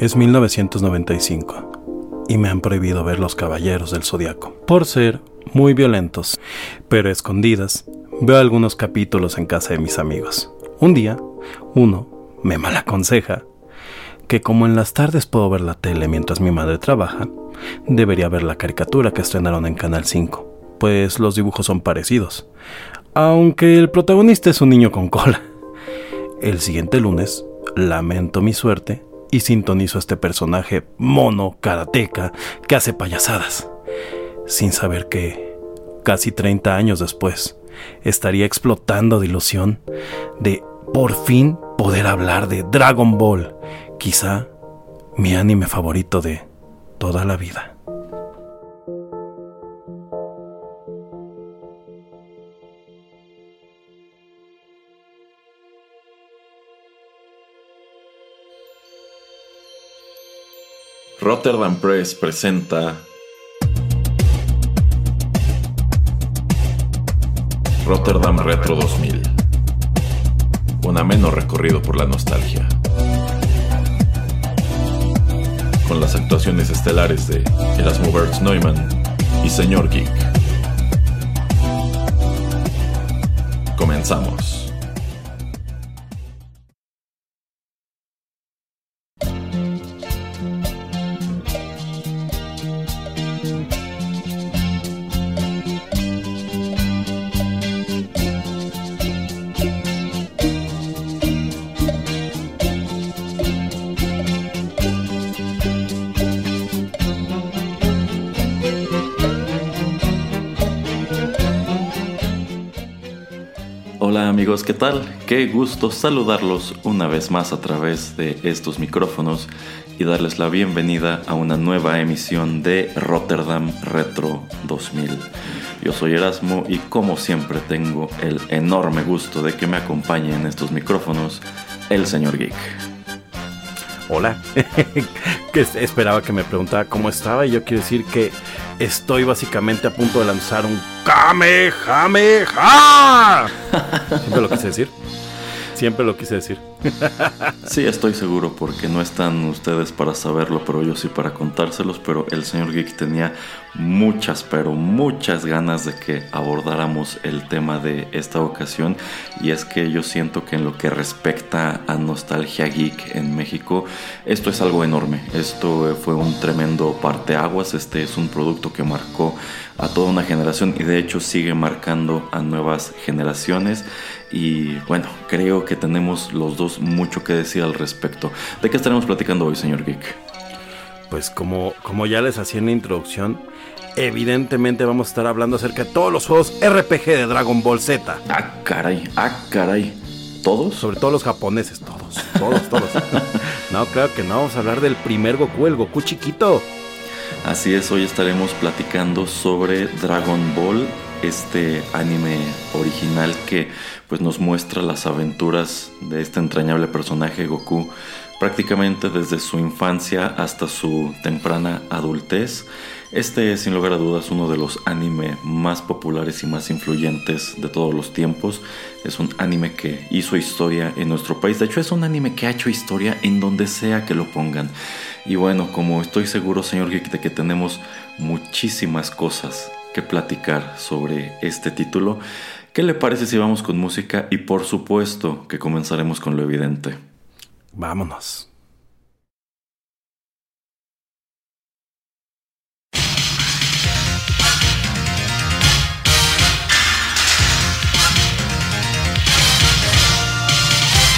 Es 1995 y me han prohibido ver Los Caballeros del Zodiaco por ser muy violentos, pero escondidas veo algunos capítulos en casa de mis amigos. Un día, uno me malaconseja que como en las tardes puedo ver la tele mientras mi madre trabaja, debería ver la caricatura que estrenaron en Canal 5, pues los dibujos son parecidos, aunque el protagonista es un niño con cola. El siguiente lunes, lamento mi suerte y sintonizo a este personaje mono, karateca, que hace payasadas, sin saber que, casi 30 años después, estaría explotando de ilusión de por fin poder hablar de Dragon Ball, quizá mi anime favorito de toda la vida. Rotterdam Press presenta Rotterdam Retro 2000. Un ameno recorrido por la nostalgia. Con las actuaciones estelares de Erasmo Bertz Neumann y Señor Geek. Comenzamos. ¿Qué tal? Qué gusto saludarlos una vez más a través de estos micrófonos y darles la bienvenida a una nueva emisión de Rotterdam Retro 2000. Yo soy Erasmo y como siempre tengo el enorme gusto de que me acompañe en estos micrófonos el señor Geek. Hola, que esperaba que me preguntara cómo estaba y yo quiero decir que estoy básicamente a punto de lanzar un Kamehameha. Siempre lo quise decir. Siempre lo quise decir. Sí, estoy seguro porque no están ustedes para saberlo, pero yo sí para contárselos. Pero el señor Geek tenía muchas, pero muchas ganas de que abordáramos el tema de esta ocasión. Y es que yo siento que en lo que respecta a Nostalgia Geek en México, esto es algo enorme. Esto fue un tremendo parteaguas. Este es un producto que marcó a toda una generación y de hecho sigue marcando a nuevas generaciones. Y bueno, creo que tenemos los dos mucho que decir al respecto. ¿De qué estaremos platicando hoy, señor Geek? Pues como, como ya les hacía en la introducción, evidentemente vamos a estar hablando acerca de todos los juegos RPG de Dragon Ball Z. Ah, caray, ah, caray. ¿Todos? Sobre todo los japoneses, todos, todos, todos. no, claro que no, vamos a hablar del primer Goku, el Goku chiquito. Así es, hoy estaremos platicando sobre Dragon Ball este anime original que pues nos muestra las aventuras de este entrañable personaje Goku prácticamente desde su infancia hasta su temprana adultez. Este es sin lugar a dudas uno de los anime más populares y más influyentes de todos los tiempos. Es un anime que hizo historia en nuestro país. De hecho es un anime que ha hecho historia en donde sea que lo pongan. Y bueno, como estoy seguro, señor Geek, de que tenemos muchísimas cosas que platicar sobre este título. ¿Qué le parece si vamos con música? Y por supuesto que comenzaremos con lo evidente. Vámonos.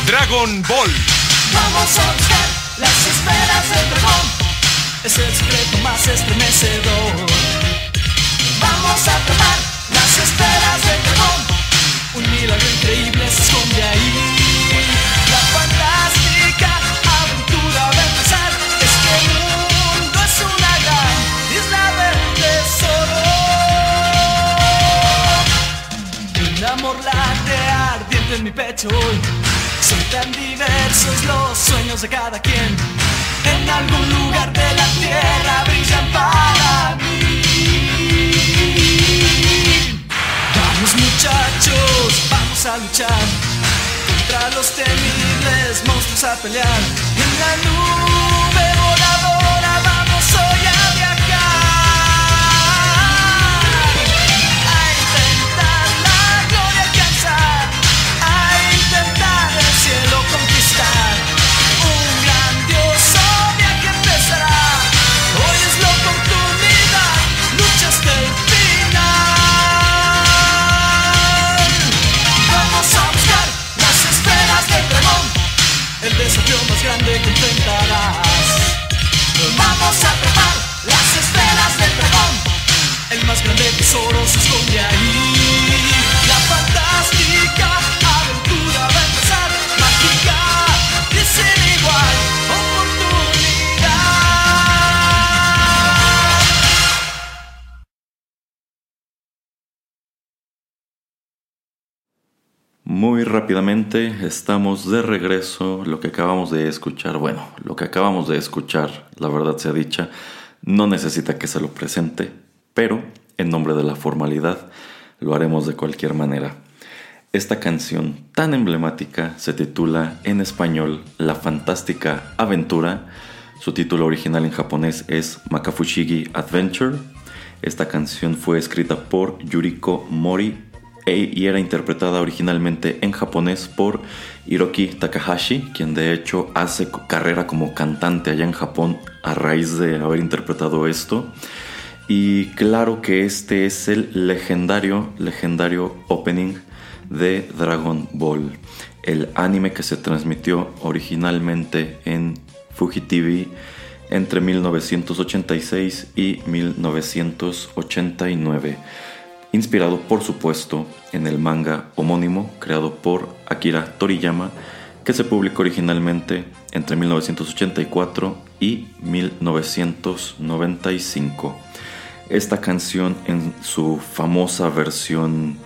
Dragon Ball. Vamos a las esferas del dragón. Es el secreto más estremecedor. Vamos a tomar las esferas del dragón. Un milagro increíble se esconde ahí. La fantástica aventura va a empezar. Es que el mundo es una gran isla del tesoro. Un amor late ardiente en mi pecho hoy. Son tan diversos los sueños de cada quien. En algún lugar de la tierra brillan para mí. muchachos, vamos a luchar contra los temibles monstruos a pelear. En la nube grande tesoro se esconde ahí. La fantástica aventura va a. Mágica igual oportunidad. Muy rápidamente estamos de regreso. Lo que acabamos de escuchar, bueno, lo que acabamos de escuchar, la verdad sea dicha, no necesita que se lo presente, pero en nombre de la formalidad lo haremos de cualquier manera. Esta canción tan emblemática se titula en español La fantástica aventura. Su título original en japonés es Makafushigi Adventure. Esta canción fue escrita por Yuriko Mori e- y era interpretada originalmente en japonés por Hiroki Takahashi, quien de hecho hace carrera como cantante allá en Japón a raíz de haber interpretado esto. Y claro que este es el legendario, legendario opening de Dragon Ball, el anime que se transmitió originalmente en Fuji TV entre 1986 y 1989 inspirado por supuesto en el manga homónimo creado por Akira Toriyama, que se publicó originalmente entre 1984 y 1995. Esta canción en su famosa versión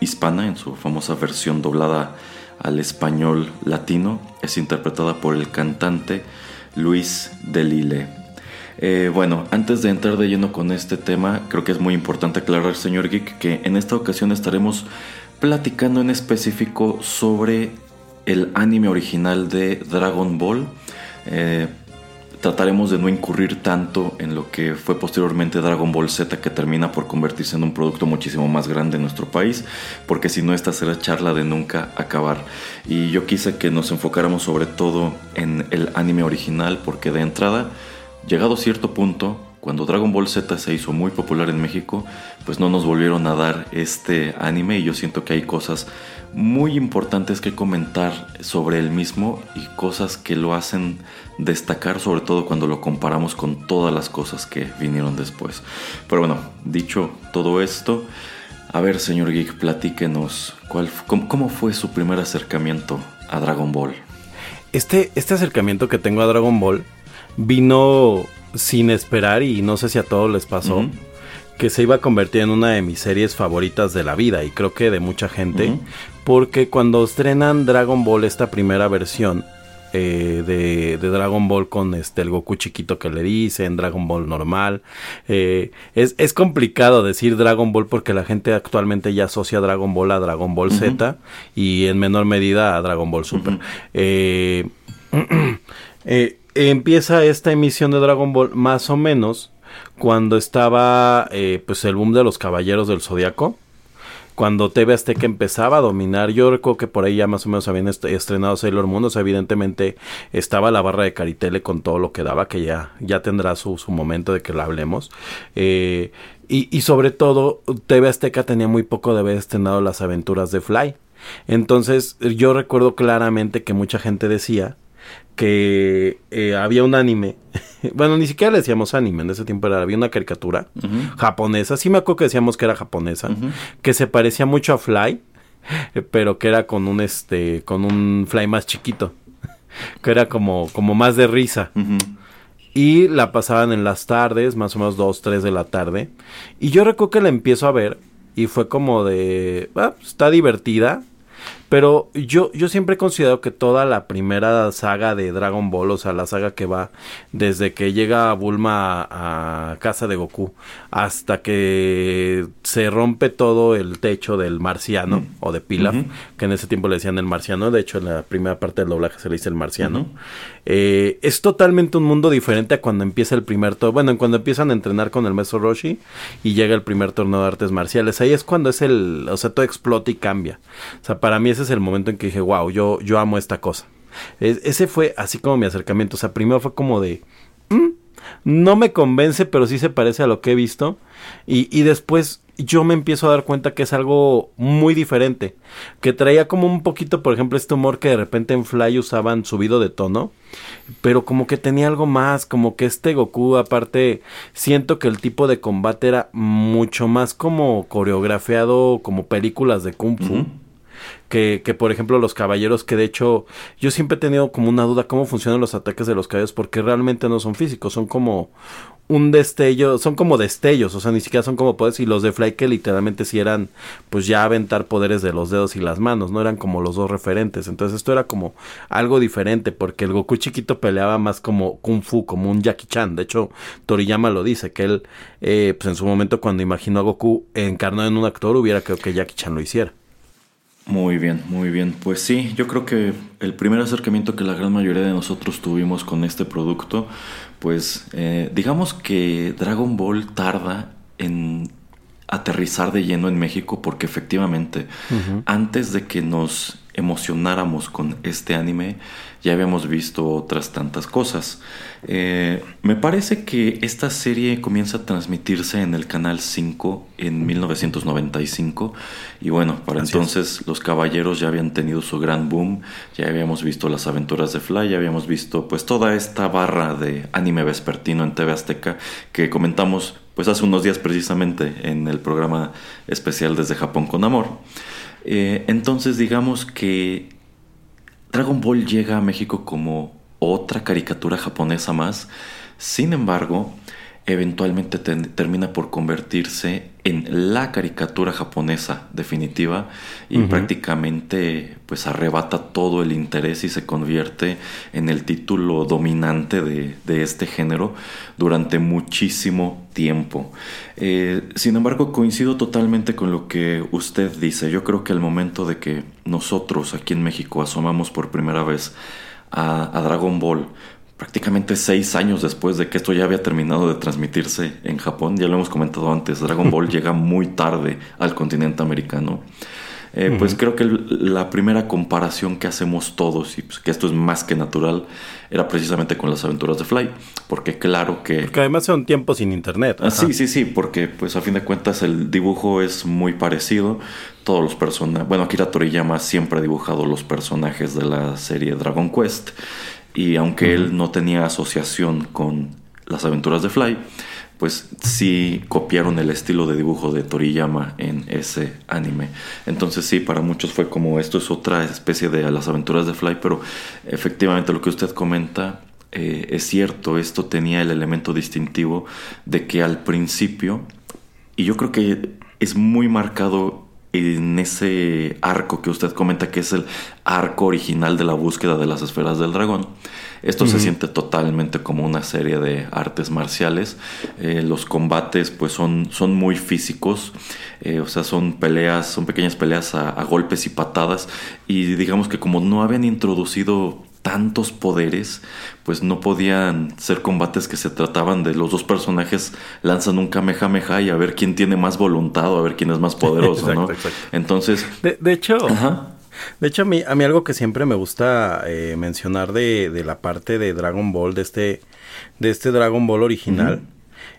hispana, en su famosa versión doblada al español latino, es interpretada por el cantante Luis Delille. Eh, bueno, antes de entrar de lleno con este tema, creo que es muy importante aclarar, señor Geek, que en esta ocasión estaremos platicando en específico sobre el anime original de Dragon Ball. Eh, trataremos de no incurrir tanto en lo que fue posteriormente Dragon Ball Z, que termina por convertirse en un producto muchísimo más grande en nuestro país, porque si no, esta será charla de nunca acabar. Y yo quise que nos enfocáramos sobre todo en el anime original, porque de entrada, llegado a cierto punto, cuando Dragon Ball Z se hizo muy popular en México, pues no nos volvieron a dar este anime y yo siento que hay cosas muy importantes que comentar sobre el mismo y cosas que lo hacen destacar, sobre todo cuando lo comparamos con todas las cosas que vinieron después. Pero bueno, dicho todo esto, a ver, señor Geek, platíquenos, ¿cuál, cómo, cómo fue su primer acercamiento a Dragon Ball? Este, este acercamiento que tengo a Dragon Ball vino sin esperar y no sé si a todos les pasó. Que se iba a convertir en una de mis series favoritas de la vida y creo que de mucha gente. Porque cuando estrenan Dragon Ball, esta primera versión eh, de, de Dragon Ball con este el Goku chiquito que le dicen, Dragon Ball normal. eh, es, es complicado decir Dragon Ball porque la gente actualmente ya asocia Dragon Ball a Dragon Ball Z y en menor medida a Dragon Ball Super. Eh, eh, empieza esta emisión de Dragon Ball más o menos cuando estaba pues el boom de los Caballeros del Zodiaco. Cuando TV Azteca empezaba a dominar, yo recuerdo que por ahí ya más o menos habían est- estrenado Sailor Moon, o sea, evidentemente estaba la barra de Caritele con todo lo que daba, que ya, ya tendrá su, su momento de que la hablemos. Eh, y, y sobre todo, TV Azteca tenía muy poco de haber estrenado las aventuras de Fly. Entonces, yo recuerdo claramente que mucha gente decía que eh, había un anime. bueno, ni siquiera le decíamos anime, en ese tiempo era, había una caricatura japonesa. Sí me acuerdo que decíamos que era japonesa, que se parecía mucho a Fly, pero que era con un este, con un Fly más chiquito, que era como, como más de risa. Y la pasaban en las tardes, más o menos 2, 3 de la tarde. Y yo recuerdo que la empiezo a ver y fue como de, ah, pues, está divertida. Pero yo, yo siempre he considerado que toda la primera saga de Dragon Ball, o sea, la saga que va desde que llega Bulma a, casa de Goku hasta que se rompe todo el techo del marciano o de Pilaf, que en ese tiempo le decían el marciano, de hecho en la primera parte del doblaje se le dice el marciano. Eh, es totalmente un mundo diferente a cuando empieza el primer torneo. Bueno, cuando empiezan a entrenar con el maestro Roshi y llega el primer torneo de artes marciales. Ahí es cuando es el. O sea, todo explota y cambia. O sea, para mí ese es el momento en que dije, wow, yo, yo amo esta cosa. ese fue así como mi acercamiento. O sea, primero fue como de. Mm, no me convence, pero sí se parece a lo que he visto. Y, y después yo me empiezo a dar cuenta que es algo muy diferente. Que traía como un poquito, por ejemplo, este humor que de repente en Fly usaban subido de tono. Pero como que tenía algo más, como que este Goku, aparte, siento que el tipo de combate era mucho más como coreografiado, como películas de Kung Fu. Que, que, por ejemplo los caballeros que de hecho yo siempre he tenido como una duda cómo funcionan los ataques de los caballeros porque realmente no son físicos son como un destello, son como destellos, o sea, ni siquiera son como poderes, y los de Fly que literalmente sí eran, pues ya aventar poderes de los dedos y las manos, no eran como los dos referentes, entonces esto era como algo diferente, porque el Goku chiquito peleaba más como Kung Fu, como un Jackie Chan, de hecho Toriyama lo dice, que él, eh, pues en su momento cuando imaginó a Goku encarnado en un actor, hubiera creo que Jackie Chan lo hiciera. Muy bien, muy bien. Pues sí, yo creo que el primer acercamiento que la gran mayoría de nosotros tuvimos con este producto, pues eh, digamos que Dragon Ball tarda en aterrizar de lleno en México porque efectivamente antes de que nos emocionáramos con este anime ya habíamos visto otras tantas cosas. Eh, me parece que esta serie comienza a transmitirse en el canal 5 en 1995 y bueno, para entonces los caballeros ya habían tenido su gran boom, ya habíamos visto las aventuras de Fly, ya habíamos visto pues toda esta barra de anime vespertino en TV Azteca que comentamos pues hace unos días precisamente en el programa especial desde Japón con Amor. Eh, entonces digamos que Dragon Ball llega a México como otra caricatura japonesa más, sin embargo, eventualmente termina por convertirse en la caricatura japonesa definitiva y prácticamente pues arrebata todo el interés y se convierte en el título dominante de, este género durante muchísimo tiempo. Eh, sin embargo, coincido totalmente con lo que usted dice. Yo creo que el momento de que nosotros aquí en México asomamos por primera vez a Dragon Ball, prácticamente seis años después de que esto ya había terminado de transmitirse en Japón. Ya lo hemos comentado antes, Dragon Ball llega muy tarde al continente americano. Eh, pues creo que la primera comparación que hacemos todos, y pues que esto es más que natural, era precisamente con las aventuras de Fly. Porque claro que... Porque además son tiempos sin internet. Ah, sí, sí, sí, porque pues a fin de cuentas el dibujo es muy parecido. Todos los personajes... Bueno, Akira Toriyama siempre ha dibujado los personajes de la serie Dragon Quest. Y aunque él no tenía asociación con las aventuras de Fly, pues sí copiaron el estilo de dibujo de Toriyama en ese anime. Entonces sí, para muchos fue como esto es otra especie de las aventuras de Fly, pero efectivamente lo que usted comenta eh, es cierto, esto tenía el elemento distintivo de que al principio, y yo creo que es muy marcado en ese arco que usted comenta que es el arco original de la búsqueda de las esferas del dragón. Esto se siente totalmente como una serie de artes marciales. Eh, los combates pues son, son muy físicos, eh, o sea, son peleas, son pequeñas peleas a, golpes y patadas. Y digamos que como no habían introducido tantos poderes, pues no podían ser combates que se trataban de los dos personajes lanzan un kamehameha y a ver quién tiene más voluntad o a ver quién es más poderoso, ¿no? Entonces... De, hecho... De hecho, a mí, a mí algo que siempre me gusta eh, mencionar de, de, la parte de Dragon Ball, de este, de este Dragon Ball original,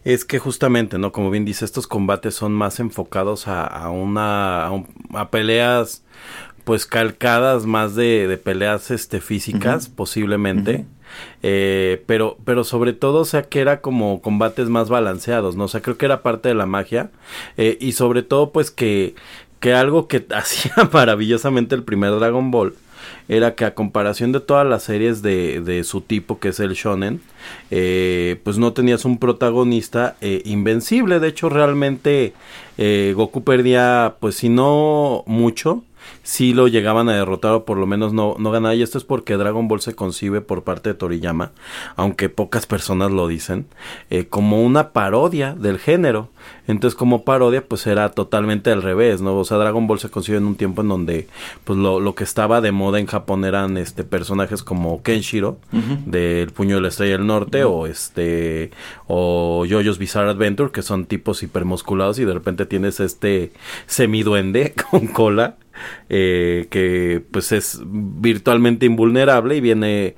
es que justamente, ¿no? Como bien dice, estos combates son más enfocados a, a una, a peleas pues calcadas más de, de peleas este físicas posiblemente. Eh, pero pero sobre todo o sea que era como combates más balanceados no o sea creo que era parte de la magia. Eh, y sobre todo pues que que algo que hacía maravillosamente el primer Dragon Ball era que a comparación de todas las series de, de su tipo que es el shonen eh, pues no tenías un protagonista eh, invencible. De hecho realmente eh, Goku perdía pues si no mucho sí lo llegaban a derrotar o por lo menos no, no ganaba. Y esto es porque Dragon Ball se concibe por parte de Toriyama, aunque pocas personas lo dicen, eh, como una parodia del género. Entonces como parodia pues era totalmente al revés, ¿no? O sea, Dragon Ball se concibe en un tiempo en donde pues lo, lo que estaba de moda en Japón eran este personajes como Kenshiro del Puño de la Estrella del Norte o este o JoJo's Bizarre Adventure que son tipos hipermusculados y de repente tienes este semiduende con cola eh, que pues es virtualmente invulnerable y viene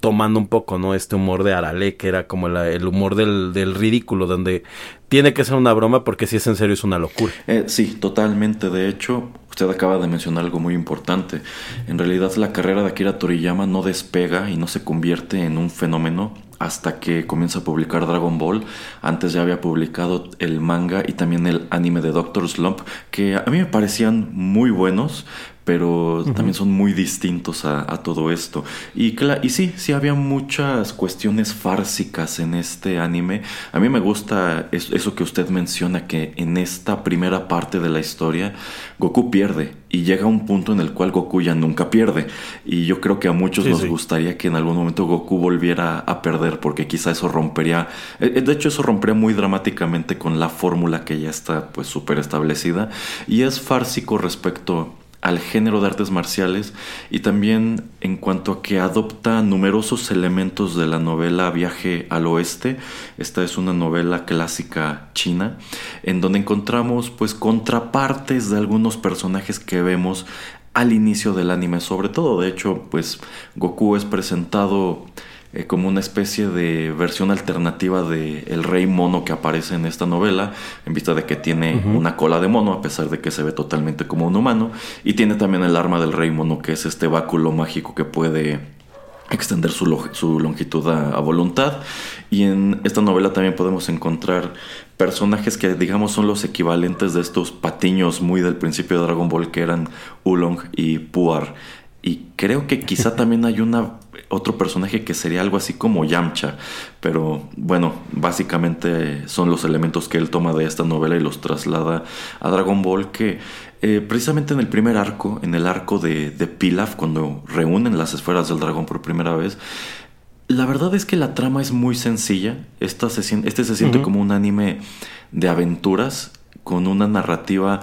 tomando un poco, ¿no? Este humor de Arale, que era como el humor del, del, ridículo, donde tiene que ser una broma porque si es en serio es una locura. Eh, sí, totalmente. De hecho, usted acaba de mencionar algo muy importante. En realidad la carrera de Akira Toriyama no despega y no se convierte en un fenómeno hasta que comienza a publicar Dragon Ball. Antes ya había publicado el manga y también el anime de Doctor Slump, que a mí me parecían muy buenos, pero también son muy distintos a, todo esto. Y, y sí, sí había muchas cuestiones fársicas en este anime. A mí me gusta eso que usted menciona, que en esta primera parte de la historia Goku pierde y llega un punto en el cual Goku ya nunca pierde. Y yo creo que a muchos nos gustaría que en algún momento Goku volviera a perder, porque quizá eso rompería, eh, eh, de hecho eso rompería muy dramáticamente con la fórmula que ya está pues súper establecida. Y es fársico respecto al género de artes marciales y también en cuanto a que adopta numerosos elementos de la novela Viaje al Oeste. Esta es una novela clásica china en donde encontramos pues contrapartes de algunos personajes que vemos al inicio del anime, sobre todo de hecho pues Goku es presentado eh, como una especie de versión alternativa de el rey mono que aparece en esta novela, en vista de que tiene una cola de mono, a pesar de que se ve totalmente como un humano, y tiene también el arma del rey mono, que es este báculo mágico que puede extender su, longitud a, voluntad. Y en esta novela también podemos encontrar personajes que digamos son los equivalentes de estos patiños muy del principio de Dragon Ball que eran Ulong y Puar. Y creo que quizá también hay una otro personaje que sería algo así como Yamcha, pero bueno, básicamente son los elementos que él toma de esta novela y los traslada a Dragon Ball que eh, precisamente en el primer arco, en el arco de, de Pilaf, cuando reúnen las esferas del dragón por primera vez, la verdad es que la trama es muy sencilla, Esta se, este se siente como un anime de aventuras con una narrativa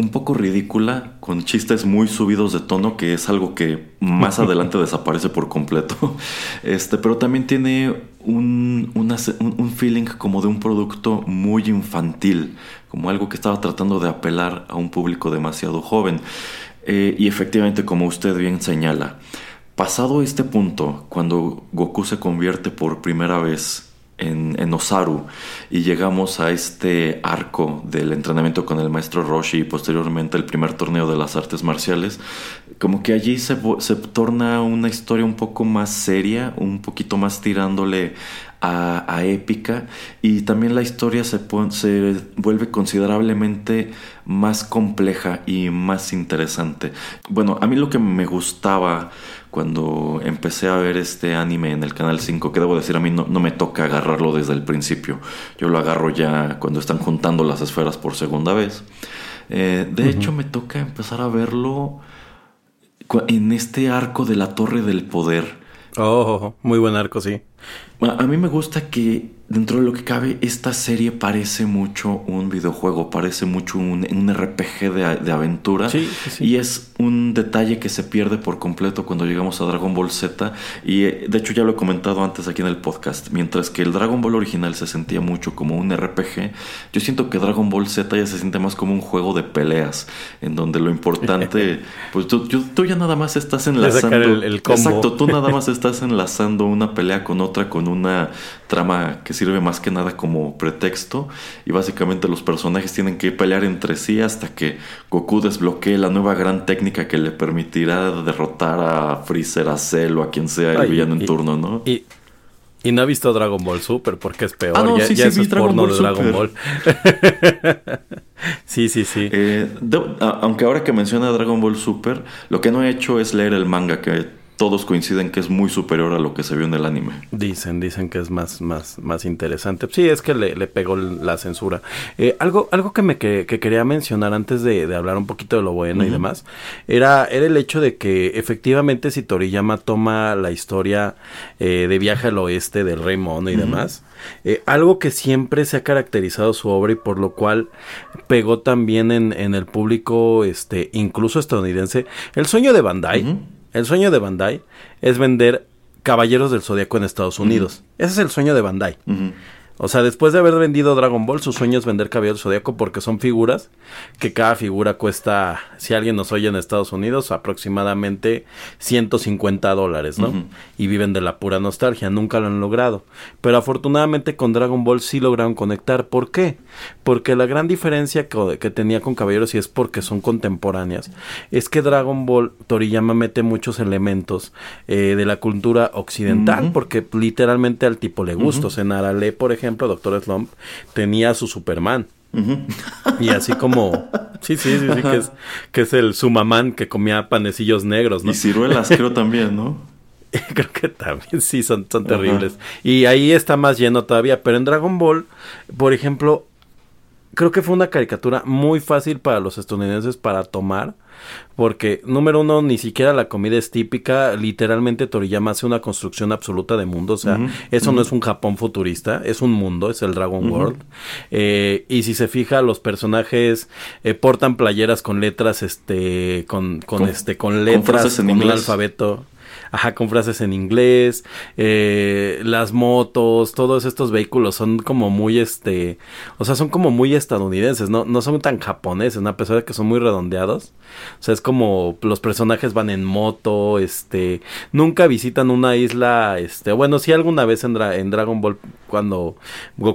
un poco ridícula, con chistes muy subidos de tono, que es algo que más adelante desaparece por completo. Este, pero también tiene un, un, feeling como de un producto muy infantil, como algo que estaba tratando de apelar a un público demasiado joven. Eh, y efectivamente, como usted bien señala, pasado este punto, cuando Goku se convierte por primera vez en, Osaru. Y llegamos a este arco del entrenamiento con el maestro Roshi y posteriormente el primer torneo de las artes marciales, como que allí se, torna una historia un poco más seria, un poquito más tirándole a, épica. Y también la historia se, se vuelve considerablemente más compleja y más interesante. Bueno, a mí lo que me gustaba cuando empecé a ver este anime en el canal 5, que debo decir, a mí no, me toca agarrarlo desde el principio. Yo lo agarro ya cuando están juntando las esferas por segunda vez. Eh, de hecho, me toca empezar a verlo en este arco de la Torre del Poder. Oh, muy buen arco, sí. A mí me gusta que dentro de lo que cabe, esta serie parece mucho un videojuego, parece mucho un, RPG de, aventura. Y es un detalle que se pierde por completo cuando llegamos a Dragon Ball Z. Y eh, de hecho ya lo he comentado antes aquí en el podcast. Mientras que el Dragon Ball original se sentía mucho como un RPG, yo siento que Dragon Ball Z ya se siente más como un juego de peleas. En donde lo importante, pues tú, tú, ya nada más estás enlazando. El, Exacto, tú nada más estás enlazando una pelea con otra, con una trama que sirve más que nada como pretexto y básicamente los personajes tienen que pelear entre sí hasta que Goku desbloquee la nueva gran técnica que le permitirá derrotar a Freezer, a Cell o a quien sea el villano en turno, ¿no? Y, y, no ha visto Dragon Ball Super porque es peor. Ah, ya, sí, es Dragon Ball de Dragon Ball. sí, sí, sí. Eh, aunque ahora que menciona Dragon Ball Super, lo que no he hecho es leer el manga que todos coinciden que es muy superior a lo que se vio en el anime. Dicen, dicen que es más, más, más interesante. Sí, es que le, le pegó la censura. Eh, algo, algo que me que, quería mencionar antes de, de, hablar un poquito de lo bueno y demás, era, era el hecho de que efectivamente si Toriyama toma la historia eh, de viaje al oeste del Rey Mono y demás, eh, algo que siempre se ha caracterizado su obra y por lo cual pegó también en, en el público, este, incluso estadounidense, el sueño de Bandai. El sueño de Bandai es vender Caballeros del Zodíaco en Estados Unidos. Ese es el sueño de Bandai. O sea, después de haber vendido Dragon Ball, su sueño es vender Caballero Zodíaco porque son figuras que cada figura cuesta, si alguien nos oye en Estados Unidos, aproximadamente 150 dólares, ¿no? Y viven de la pura nostalgia, nunca lo han logrado. Pero afortunadamente con Dragon Ball sí lograron conectar. ¿Por qué? Porque la gran diferencia que, tenía con Caballeros, y es porque son contemporáneas, es que Dragon Ball Toriyama mete muchos elementos eh, de la cultura occidental, porque literalmente al tipo le gusta. O sea, Narale, por ejemplo, Doctor Slump, tenía su Superman. Y así como, sí, sí, sí, sí, que es, que es el Sumamán que comía panecillos negros, ¿no? Y ciruelas, creo también, ¿no? creo que también, sí, son, son terribles. Y ahí está más lleno todavía, pero en Dragon Ball, por ejemplo, creo que fue una caricatura muy fácil para los estadounidenses para tomar porque, número uno, ni siquiera la comida es típica. Literalmente Toriyama hace una construcción absoluta de mundo. O sea, eso no es un Japón futurista, es un mundo, es el Dragon World. Eh, y si se fija, los personajes eh, portan playeras con letras, este, con, con, este, con letras, con, en alfabeto ajá, con frases en inglés, eh, las motos, todos estos vehículos son como muy, este, o sea, son como muy estadounidenses, no, no son tan japoneses, a pesar de que son muy redondeados. O sea, es como los personajes van en moto, este, nunca visitan una isla, este, bueno, sí alguna vez en, Dragon Ball cuando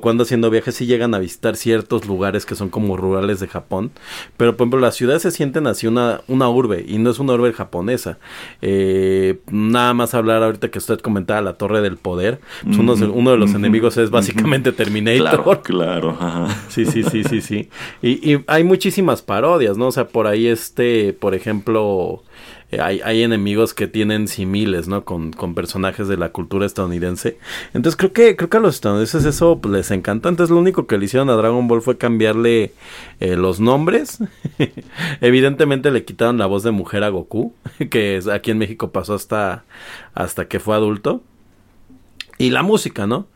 cuando haciendo viajes sí llegan a visitar ciertos lugares que son como rurales de Japón, pero por ejemplo las ciudades se sienten así una, una urbe y no es una urbe japonesa. Eh, nada más hablar ahorita que usted comentaba la Torre del Poder. Pues uno, de los enemigos es básicamente Terminator. Claro, claro. Sí, sí, sí, sí, sí. Y, y, hay muchísimas parodias, ¿no? O sea, por ahí este, por ejemplo, eh, hay, hay, enemigos que tienen similes, ¿no? Con, con, personajes de la cultura estadounidense. Entonces creo que, creo que a los estadounidenses eso pues, les encanta. Entonces lo único que le hicieron a Dragon Ball fue cambiarle eh, los nombres. Evidentemente le quitaron la voz de mujer a Goku, que aquí en México pasó hasta, hasta que fue adulto. Y la música, ¿no?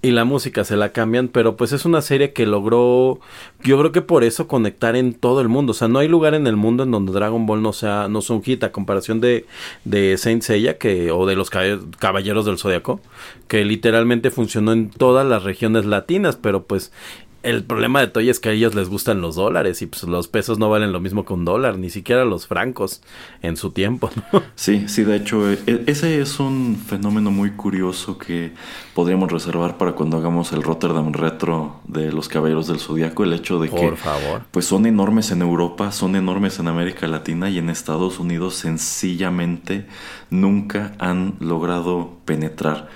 Y la música se la cambian, pero pues es una serie que logró, yo creo que por eso conectar en todo el mundo, o sea, no hay lugar en el mundo en donde Dragon Ball no sea, no sea un hit, a comparación de, de Saint Seiya, que, o de los Caballeros del Zodiaco, que literalmente funcionó en todas las regiones latinas, pero pues el problema de Toy es que a ellos les gustan los dólares y pues los pesos no valen lo mismo que un dólar, ni siquiera los francos en su tiempo. Sí, sí, de hecho, e, e, ese es un fenómeno muy curioso que podríamos reservar para cuando hagamos el Rotterdam Retro de los Caballeros del Zodiaco, el hecho de que favor. pues son enormes en Europa, son enormes en América Latina y en Estados Unidos sencillamente nunca han logrado penetrar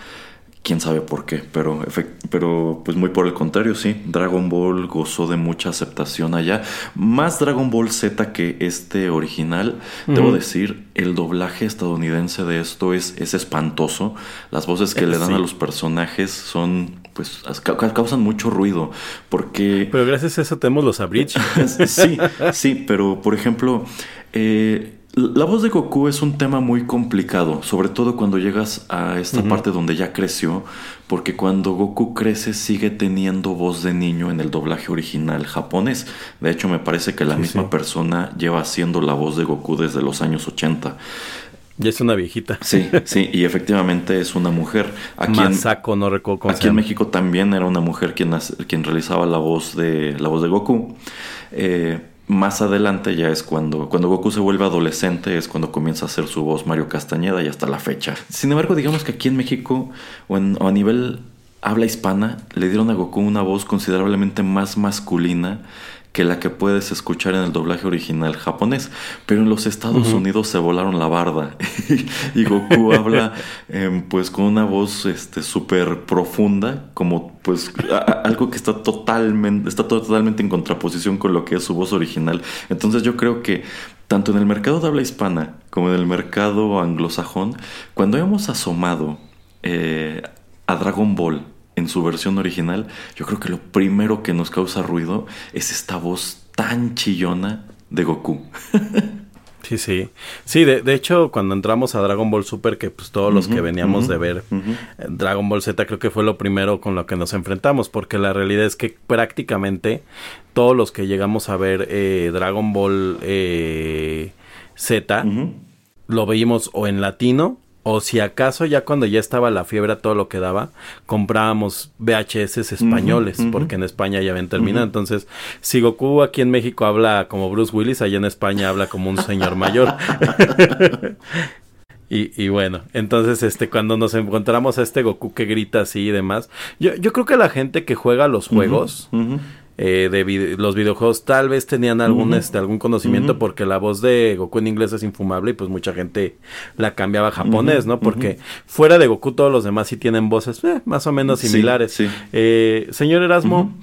quién sabe por qué, pero, pero pues muy por el contrario, sí, Dragon Ball gozó de mucha aceptación allá, más Dragon Ball Z que este original, debo decir, el doblaje estadounidense de esto es, es espantoso, las voces que le dan a los personajes son pues causan mucho ruido porque pero gracias a eso tenemos los abridge sí sí pero por ejemplo eh, la voz de Goku es un tema muy complicado, sobre todo cuando llegas a esta parte donde ya creció, porque cuando Goku crece sigue teniendo voz de niño en el doblaje original japonés. De hecho, me parece que la misma persona lleva haciendo la voz de Goku desde los años 80. Ya es una viejita. Sí, sí, y efectivamente es una mujer. Aquí Masako, no recuerdo Aquí en México también era una mujer quien, quien realizaba la voz de la voz de Goku. Eh, más adelante ya es cuando, cuando Goku se vuelve adolescente, es cuando comienza a hacer su voz Mario Castañeda y hasta la fecha. Sin embargo, digamos que aquí en México o, o a nivel habla hispana, le dieron a Goku una voz considerablemente más masculina que la que puedes escuchar en el doblaje original japonés. Pero en los Estados Unidos se volaron la barda y Goku habla em, pues con una voz este súper profunda, como pues algo que está totalmente, está totalmente en contraposición con lo que es su voz original. Entonces yo creo que tanto en el mercado de habla hispana como en el mercado anglosajón, cuando hemos asomado eh, a Dragon Ball en su versión original, yo creo que lo primero que nos causa ruido es esta voz tan chillona de Goku. Sí, sí. Sí, de, de, hecho, cuando entramos a Dragon Ball Super, que pues todos los que veníamos de ver eh, Dragon Ball Z, creo que fue lo primero con lo que nos enfrentamos, porque la realidad es que prácticamente todos los que llegamos a ver eh, Dragon Ball eh, Z, lo veíamos o en latino o si acaso ya cuando ya estaba la fiebre todo lo que daba, comprábamos VHS españoles, porque en España ya habían terminado. Entonces, si Goku aquí en México habla como Bruce Willis, allá en España habla como un señor mayor. y, y, bueno, entonces este cuando nos encontramos a este Goku que grita así y demás, yo, yo creo que la gente que juega los juegos eh, de los videojuegos tal vez tenían algún este algún conocimiento porque la voz de Goku en inglés es infumable y pues mucha gente la cambiaba a japonés, ¿no? Porque fuera de Goku todos los demás sí tienen voces eh, más o menos similares. Eh, señor Erasmo,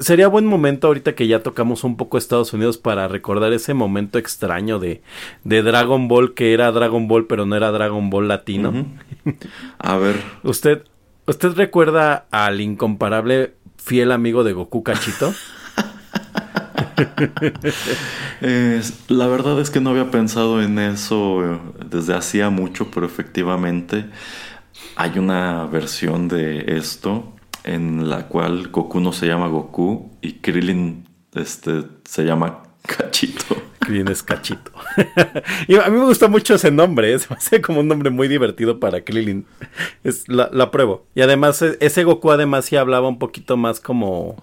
sería buen momento ahorita que ya tocamos un poco Estados Unidos para recordar ese momento extraño de, de Dragon Ball que era Dragon Ball pero no era Dragon Ball latino. A ver. ¿Usted, ¿Usted recuerda al incomparable fiel amigo de Goku Cachito? la verdad es que no había pensado en eso eh, desde hacía mucho, pero efectivamente hay una versión de esto en la cual Goku no se llama Goku y Krillin este, se llama Cachito. Krillin es Cachito. y a mí me gusta mucho ese nombre, es ¿eh? como un nombre muy divertido para Krillin. Es, la, la pruebo. Y además, e, ese Goku además sí hablaba un poquito más como...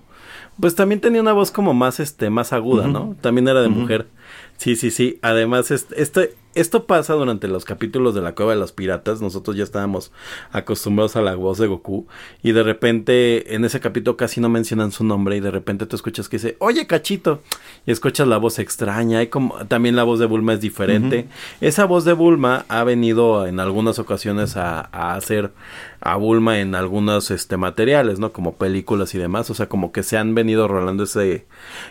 Pues también tenía una voz como más, este, más aguda, ¿no? También era de mujer. Sí, sí, sí. Además, este, esto pasa durante los capítulos de la Cueva de los Piratas. Nosotros ya estábamos acostumbrados a la voz de Goku. Y de repente, en ese capítulo casi no mencionan su nombre. Y de repente tú escuchas que dice, oye, cachito. Y escuchas la voz extraña. Y como también la voz de Bulma es diferente. Esa voz de Bulma ha venido en algunas ocasiones a, a, hacer a Bulma en algunos este, materiales, ¿no? Como películas y demás. O sea, como que se han venido rolando ese,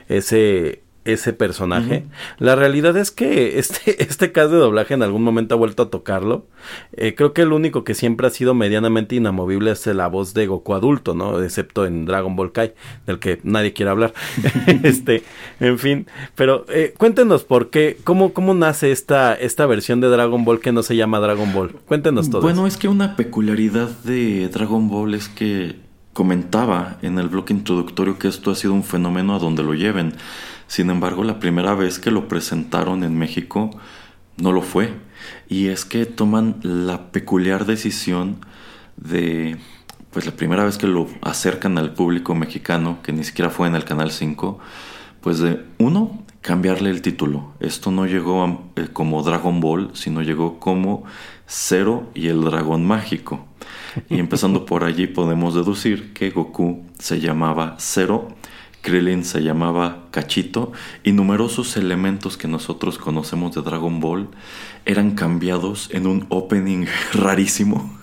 ese, ese personaje. La realidad es que este, este caso de doblaje en algún momento ha vuelto a tocarlo. Eh, creo que el único que siempre ha sido medianamente inamovible es la voz de Goku adulto, ¿no? Excepto en Dragon Ball Kai, del que nadie quiere hablar. este, en fin. Pero eh, cuéntenos por qué, cómo, cómo nace esta, esta versión de Dragon Ball que no se llama Dragon Ball. Cuéntenos todo. Bueno, es que una peculiaridad de Dragon Ball es que comentaba en el bloque introductorio que esto ha sido un fenómeno a donde lo lleven. Sin embargo, la primera vez que lo presentaron en México no lo fue. Y es que toman la peculiar decisión de, pues la primera vez que lo acercan al público mexicano, que ni siquiera fue en el Canal 5, pues de, uno, cambiarle el título. Esto no llegó eh, como Dragon Ball, sino llegó como Cero y el Dragón Mágico. Y empezando por allí podemos deducir que Goku se llamaba Cero Krillin se llamaba Cachito y numerosos elementos que nosotros conocemos de Dragon Ball eran cambiados en un opening rarísimo.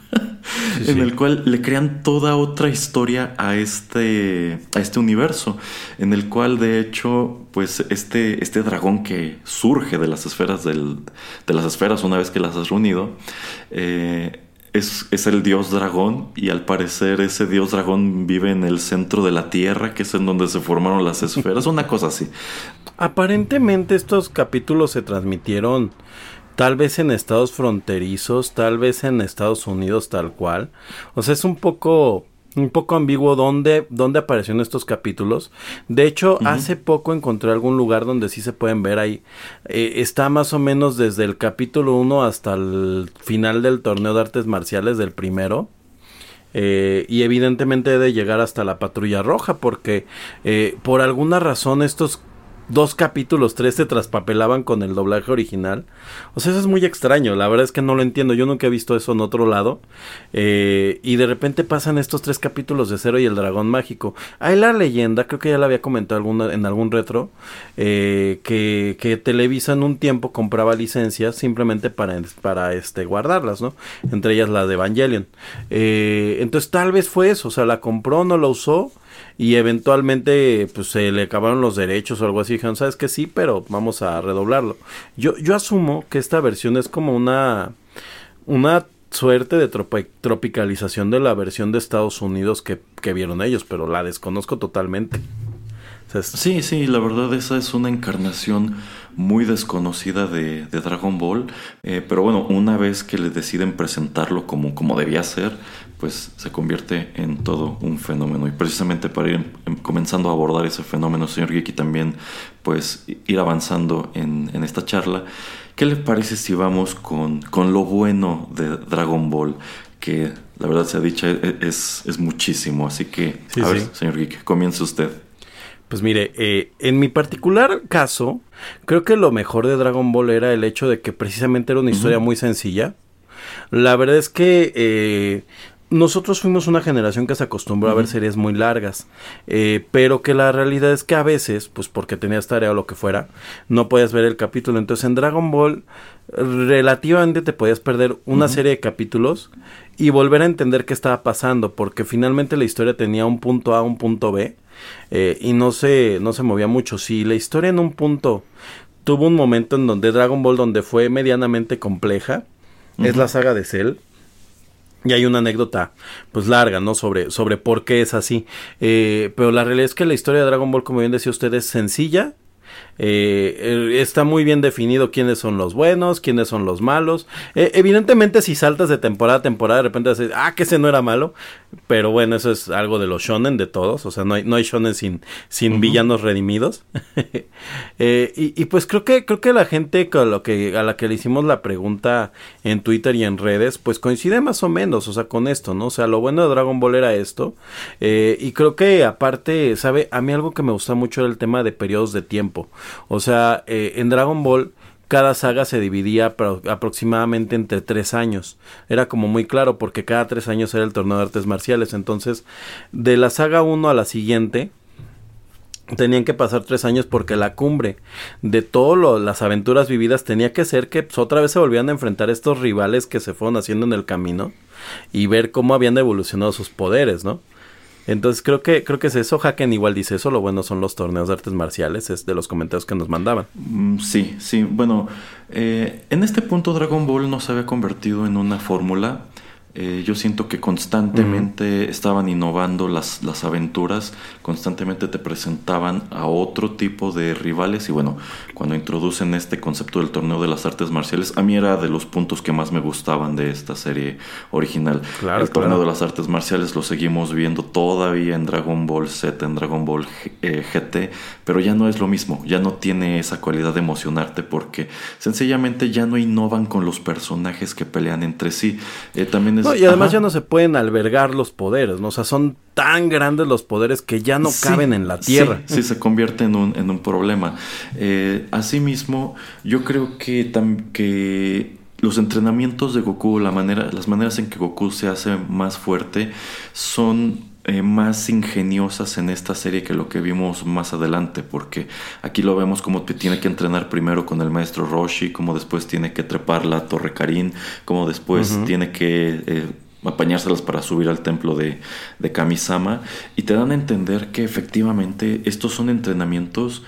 en el cual le crean toda otra historia a este, a este universo, en el cual de hecho, pues este, este dragón que surge de las esferas del, de las esferas una vez que las has reunido, eh, es, el dios dragón y al parecer ese dios dragón vive en el centro de la Tierra, que es en donde se formaron las esferas, una cosa así. Aparentemente estos capítulos se transmitieron tal vez en estados fronterizos, tal vez en Estados Unidos tal cual. O sea, es un poco un poco ambiguo dónde, dónde apareció en estos capítulos. De hecho, hace poco encontré algún lugar donde sí se pueden ver ahí. Eh, está más o menos desde el capítulo 1 hasta el final del torneo de artes marciales del primero. Eh, y evidentemente debe llegar hasta la patrulla roja porque eh, por alguna razón estos dos capítulos, tres se traspapelaban con el doblaje original. O sea, eso es muy extraño. La verdad es que no lo entiendo. Yo nunca he visto eso en otro lado. Eh, y de repente pasan estos tres capítulos de Cero y el Dragón Mágico. Hay la leyenda, creo que ya la había comentado alguna, en algún retro, eh, que, que Televisa en un tiempo compraba licencias simplemente para, para este, guardarlas, ¿no? Entre ellas la de Evangelion. Eh, entonces tal vez fue eso. O sea, la compró, no la usó y eventualmente pues se le acabaron los derechos o algo así. Dijeron, sabes que sí, pero vamos a redoblarlo. Yo, yo asumo que esta versión es como una, una suerte de tropicalización de la versión de Estados Unidos que, que vieron ellos, pero la desconozco totalmente. Sí, sí, la verdad esa es una encarnación muy desconocida de, Dragon Ball, eh, pero bueno, una vez que le deciden presentarlo como, como debía ser, pues se convierte en todo un fenómeno. Y precisamente para ir em, comenzando a abordar ese fenómeno, señor Geeky, también pues ir avanzando en, en esta charla, ¿qué le parece si vamos con, con lo bueno de Dragon Ball? Que la verdad se ha dicho e, es, es muchísimo, así que a ver, señor Geek, comience usted. Pues mire, eh, en mi particular caso, creo que lo mejor de Dragon Ball era el hecho de que precisamente era una historia muy sencilla. La verdad es que eh, nosotros fuimos una generación que se acostumbró a ver series muy largas, eh, pero que la realidad es que a veces, pues porque tenías tarea o lo que fuera, no podías ver el capítulo. Entonces en Dragon Ball relativamente te podías perder una serie de capítulos y volver a entender qué estaba pasando, porque finalmente la historia tenía un punto A, un punto B, eh, y no se, no se movía mucho. Si la historia en un punto tuvo un momento en donde Dragon Ball donde fue medianamente compleja, es la saga de Cell. Y hay una anécdota, pues larga, ¿no? Sobre, sobre por qué es así. Eh, pero la realidad es que la historia de Dragon Ball, como bien decía usted, es sencilla, eh, está muy bien definido quiénes son los buenos, quiénes son los malos. Eh, evidentemente, si saltas de temporada a temporada, de repente dices, ah, que ese no era malo. Pero bueno, eso es algo de los shonen de todos. O sea, no hay, no hay shonen sin, sin villanos redimidos. Eh, y, pues creo que, creo que la gente con lo que, a la que le hicimos la pregunta en Twitter y en redes, pues coincide más o menos, o sea, con esto, ¿no? O sea, lo bueno de Dragon Ball era esto. y creo que aparte, ¿sabe? A mí algo que me gusta mucho era el tema de periodos de tiempo. O sea, eh, en Dragon Ball cada saga se dividía aproximadamente entre tres años. Era como muy claro porque cada tres años era el torneo de artes marciales. Entonces, de la saga 1 a la siguiente, tenían que pasar tres años porque la cumbre de todas las aventuras vividas tenía que ser que pues, otra vez se volvían a enfrentar estos rivales que se fueron haciendo en el camino y ver cómo habían evolucionado sus poderes, ¿no? Entonces creo que creo que es eso. Haken igual dice eso. Lo bueno son los torneos de artes marciales. Es de los comentarios que nos mandaban. Mm, sí, sí. Bueno, eh, en este punto Dragon Ball no se había convertido en una fórmula eh, yo siento que constantemente estaban innovando las, las aventuras, constantemente te presentaban a otro tipo de rivales y bueno, cuando introducen este concepto del torneo de las artes marciales, a mí era de los puntos que más me gustaban de esta serie original. el torneo de las artes marciales lo seguimos viendo todavía en Dragon Ball Z, en Dragon Ball GT, eh, pero ya no es lo mismo, ya no tiene esa cualidad de emocionarte porque sencillamente ya no innovan con los personajes que pelean entre sí. Eh, también y además ya no se pueden albergar los poderes, ¿no? O sea, son tan grandes los poderes que ya no caben en la Tierra. Sí, se convierte en un, en un problema. Eh, asimismo, yo creo que, que los entrenamientos de Goku, la manera, las maneras en que Goku se hace más fuerte, son eh, más ingeniosas en esta serie que lo que vimos más adelante, porque aquí lo vemos como que tiene que entrenar primero con el maestro Roshi, como después tiene que trepar la Torre Karin, como después tiene que eh, apañárselas para subir al templo de, de Kamisama, y te dan a entender que efectivamente estos son entrenamientos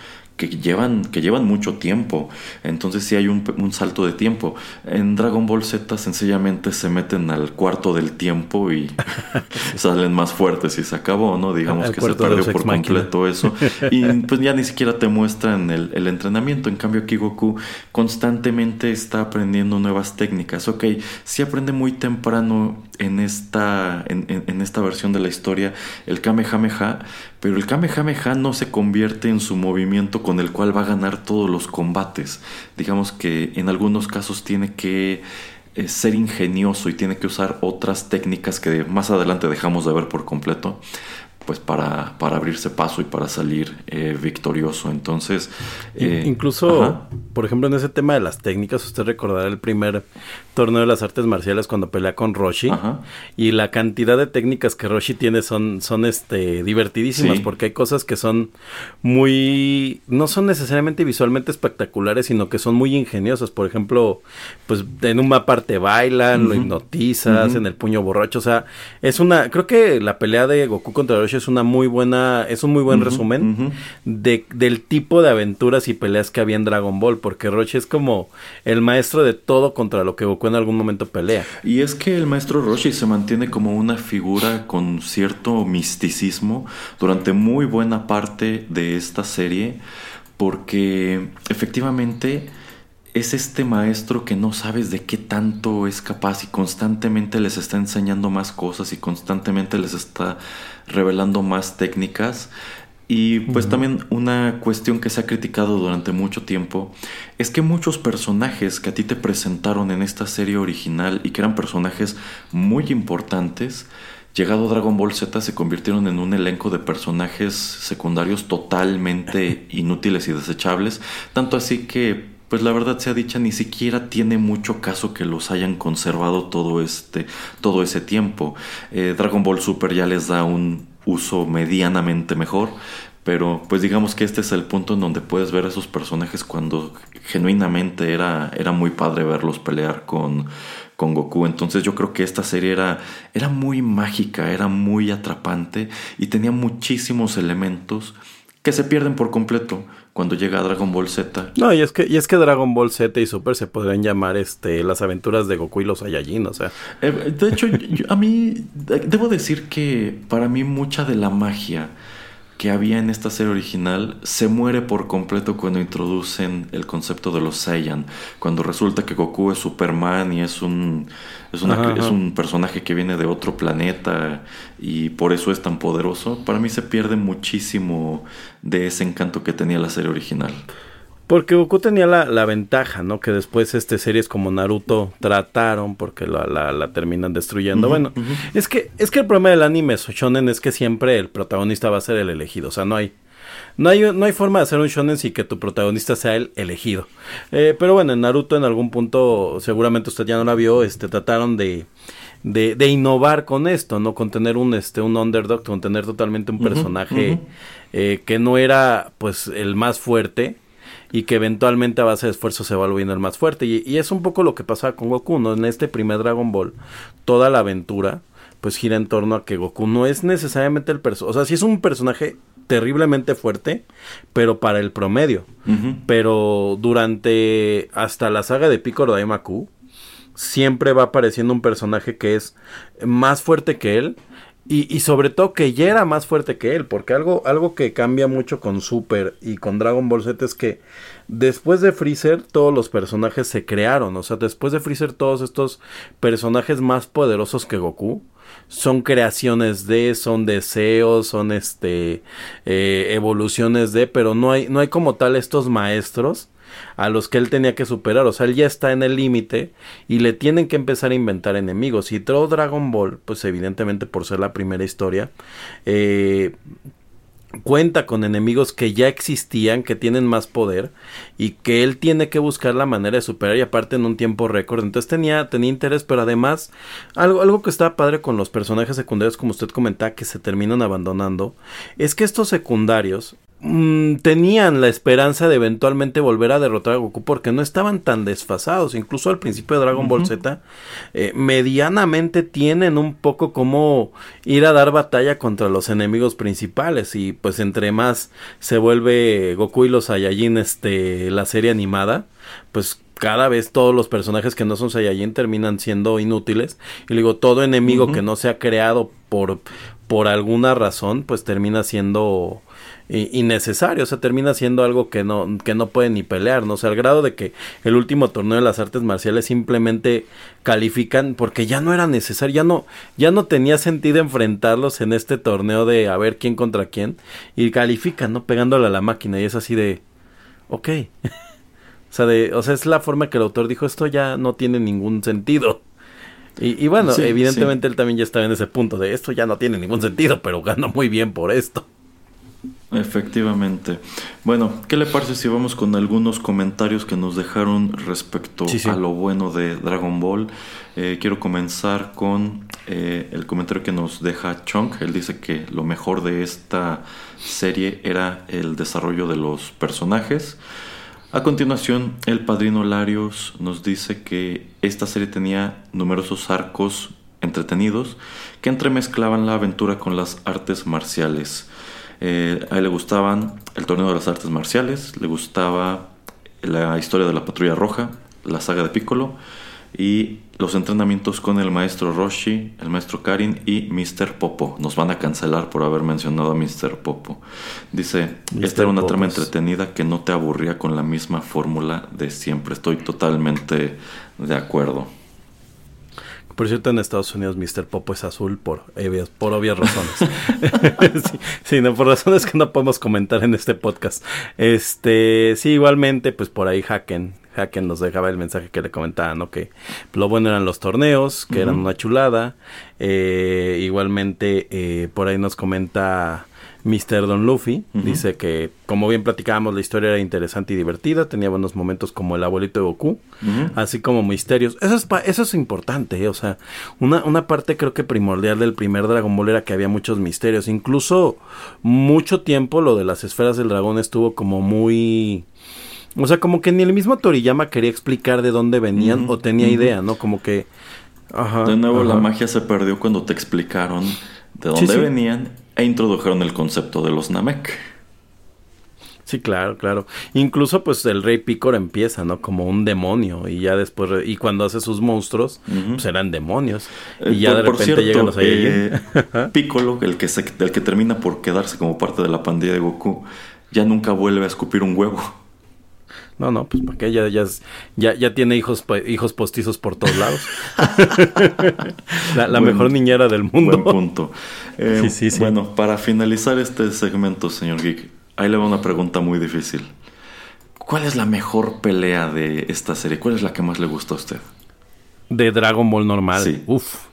que llevan, que llevan mucho tiempo. Entonces sí hay un, un, salto de tiempo. En Dragon Ball Z sencillamente se meten al cuarto del tiempo y salen más fuertes y se acabó, ¿no? Digamos que se perdió por completo eso. Y pues ya ni siquiera te muestran el, el, entrenamiento. En cambio aquí Goku constantemente está aprendiendo nuevas técnicas. Ok, sí aprende muy temprano en esta, en, en esta versión de la historia el Kamehameha, pero el Kamehameha no se convierte en su movimiento con el cual va a ganar todos los combates. Digamos que en algunos casos tiene que eh, ser ingenioso y tiene que usar otras técnicas que más adelante dejamos de ver por completo pues para, para abrirse paso y para salir eh, victorioso. Entonces... Eh, incluso, por ejemplo, en ese tema de las técnicas, usted recordará el primer torneo de las artes marciales cuando pelea con Roshi. Y la cantidad de técnicas que Roshi tiene son, son este, divertidísimas porque hay cosas que son muy... no son necesariamente visualmente espectaculares, sino que son muy ingeniosas. Por ejemplo, pues en una parte bailan, lo hipnotizas, en el puño borracho. O sea, es una... Creo que la pelea de Goku contra Roshi Es una muy buena, es un muy buen resumen de, del tipo de aventuras y peleas que había en Dragon Ball, porque Roche es como el maestro de todo contra lo que Goku en algún momento pelea. Y es que el maestro Roshi se mantiene como una figura con cierto misticismo durante muy buena parte de esta serie, porque efectivamente es este maestro que no sabes de qué tanto es capaz y constantemente les está enseñando más cosas y constantemente les está revelando más técnicas. Y pues también una cuestión que se ha criticado durante mucho tiempo es que muchos personajes que a ti te presentaron en esta serie original y que eran personajes muy importantes, llegado Dragon Ball Z se convirtieron en un elenco de personajes secundarios totalmente inútiles y desechables, tanto así que pues la verdad sea dicha, ni siquiera tiene mucho caso que los hayan conservado todo este, todo ese tiempo. Eh, Dragon Ball Super ya les da un uso medianamente mejor, pero pues digamos que este es el punto en donde puedes ver a esos personajes cuando genuinamente era, era muy padre verlos pelear con, con Goku. Entonces yo creo que esta serie era, era muy mágica, era muy atrapante y tenía muchísimos elementos que se pierden por completo cuando llega Dragon Ball Z. No, y es que, y es que Dragon Ball Z y Super se podrían llamar este las aventuras de Goku y los Saiyajin, o sea. Eh, de hecho, a mí debo decir que para mí mucha de la magia que había en esta serie original se muere por completo cuando introducen el concepto de los Saiyan. Cuando resulta que Goku es Superman y es un, es, es un personaje que viene de otro planeta y por eso es tan poderoso. Para mí se pierde muchísimo de ese encanto que tenía la serie original. Porque Goku tenía la, ventaja, ¿no? Que después este series como Naruto trataron porque la, la, terminan destruyendo. bueno, es que es que el problema del anime shonen es que siempre el protagonista va a ser el elegido. O sea, no hay no hay, no hay forma de hacer un shonen sin que tu protagonista sea el elegido. Eh, pero bueno, en Naruto en algún punto, seguramente usted ya no la vio, este, trataron de, de, de innovar con esto, ¿no? Con tener un, este, un underdog, con tener totalmente un personaje eh, que no era, pues, el más fuerte, y que eventualmente a base de esfuerzo se va volviendo el más fuerte. Y, es un poco lo que pasaba con Goku, ¿no? En este primer Dragon Ball, toda la aventura pues gira en torno a que Goku no es necesariamente el personaje, o sea, sí es un personaje terriblemente fuerte, pero para el promedio. Pero durante hasta la saga de Piccolo Daimaku, siempre va apareciendo un personaje que es más fuerte que él y, y, sobre todo que ya era más fuerte que él, porque algo, algo que cambia mucho con Super y con Dragon Ball Z es que después de Freezer todos los personajes se crearon, o sea, después de Freezer todos estos personajes más poderosos que Goku son creaciones de, son deseos, son este eh, evoluciones de, pero no hay, no hay como tal estos maestros a los que él tenía que superar. O sea, él ya está en el límite y le tienen que empezar a inventar enemigos. Y todo Dragon Ball, pues evidentemente por ser la primera historia, eh, cuenta con enemigos que ya existían, que tienen más poder y que él tiene que buscar la manera de superar y aparte en un tiempo récord. Entonces tenía, tenía interés, pero además algo, algo que estaba padre con los personajes secundarios, como usted comentaba, que se terminan abandonando, es que estos secundarios Mm, tenían la esperanza de eventualmente volver a derrotar a Goku porque no estaban tan desfasados. Incluso al principio de Dragon Ball Z, eh, medianamente tienen un poco como ir a dar batalla contra los enemigos principales. Y pues entre más se vuelve Goku y los Saiyajin, este, la serie animada, pues cada vez todos los personajes que no son Saiyajin terminan siendo inútiles. Y digo, todo enemigo que no se ha creado por, por alguna razón, pues termina siendo innecesario, o sea, termina siendo algo que no, que no puede ni pelear, ¿no? O sea, al grado de que el último torneo de las artes marciales simplemente califican porque ya no era necesario, ya no, ya no tenía sentido enfrentarlos en este torneo de a ver quién contra quién, y califican, ¿no? Pegándole a la máquina, y es así de, ok. o, sea, de, o sea, es la forma que el autor dijo, esto ya no tiene ningún sentido. Y, bueno, evidentemente él también ya estaba en ese punto de esto ya no tiene ningún sentido, pero gana muy bien por esto. Efectivamente. Bueno, ¿qué le parece si vamos con algunos comentarios que nos dejaron respecto a lo bueno de Dragon Ball? Eh, quiero comenzar con eh, el comentario que nos deja Chunk. Él dice que lo mejor de esta serie era el desarrollo de los personajes. A continuación, el padrino Larios nos dice que esta serie tenía numerosos arcos entretenidos que entremezclaban la aventura con las artes marciales. Eh, a él le gustaban el torneo de las artes marciales, le gustaba la historia de la patrulla roja, la saga de Piccolo y los entrenamientos con el maestro Roshi, el maestro Karin y Mr. Popo. Nos van a cancelar por haber mencionado a Mr. Popo. Dice, esta era una trama entretenida que no te aburría con la misma fórmula de siempre. Estoy totalmente de acuerdo. Por cierto, en Estados Unidos Mr. Popo es azul por obvias, por obvias razones. sí, no, por razones que no podemos comentar en este podcast. Este, sí, igualmente, pues por ahí Haken, Haken nos dejaba el mensaje que le comentaban, ¿no? Que lo bueno eran los torneos, que eran una chulada. Eh, igualmente, eh, por ahí nos comenta Mr. Don Luffy. Dice que, como bien platicábamos, la historia era interesante y divertida. Tenía buenos momentos como el abuelito de Goku, así como misterios. Eso es, eso es importante, ¿eh? o sea, una, una parte creo que primordial del primer Dragon Ball era que había muchos misterios. Incluso mucho tiempo lo de las esferas del dragón estuvo como muy... O sea, como que ni el mismo Toriyama quería explicar de dónde venían o tenía idea, ¿no? Como que... Ajá, de nuevo, la magia se perdió cuando te explicaron de dónde venían e introdujeron el concepto de los Namek. Sí, claro, claro. Incluso pues el rey Picor empieza, ¿no? Como un demonio y ya después, y cuando hace sus monstruos, pues eran demonios. y eh, ya de repente llegan los eh, Piccolo, el que, el que termina por quedarse como parte de la pandilla de Goku, ya nunca vuelve a escupir un huevo. No, no, pues porque ella ya, ya, ya tiene hijos, hijos postizos por todos lados. la, mejor niñera del mundo. Buen punto. Eh, sí, sí, Bueno, para finalizar este segmento, señor Geek, ahí le va una pregunta muy difícil. ¿Cuál es la mejor pelea de esta serie? ¿Cuál es la que más le gusta a usted? De Dragon Ball normal. Sí. Uf.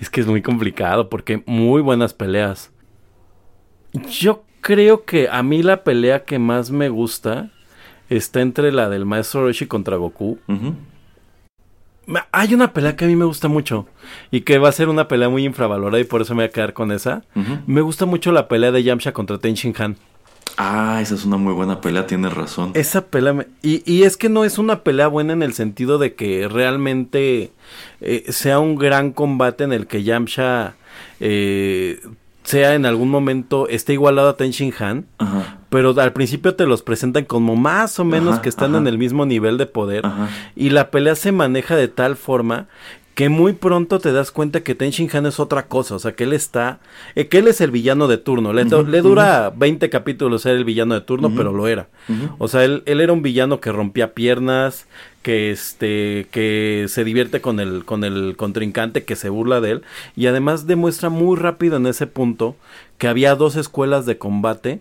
Es que es muy complicado porque muy buenas peleas. Yo creo que a mí la pelea que más me gusta está entre la del maestro Roshi contra Goku. Hay una pelea que a mí me gusta mucho y que va a ser una pelea muy infravalorada y por eso me voy a quedar con esa. Me gusta mucho la pelea de Yamcha contra Ten Shin Han. Ah, esa es una muy buena pelea, tienes razón. Esa pelea... Y, es que no es una pelea buena en el sentido de que realmente eh, sea un gran combate en el que Yamcha eh, sea en algún momento esté igualado a Ten Shin Han, pero al principio te los presentan como más o menos que están en el mismo nivel de poder y la pelea se maneja de tal forma que muy pronto te das cuenta que Ten Shin Han es otra cosa, o sea, que él está, eh, que él es el villano de turno, le, dura 20 capítulos ser el villano de turno, pero lo era. O sea, él, él, era un villano que rompía piernas, que este, que se divierte con el, con el contrincante, que se burla de él, y además demuestra muy rápido en ese punto que había dos escuelas de combate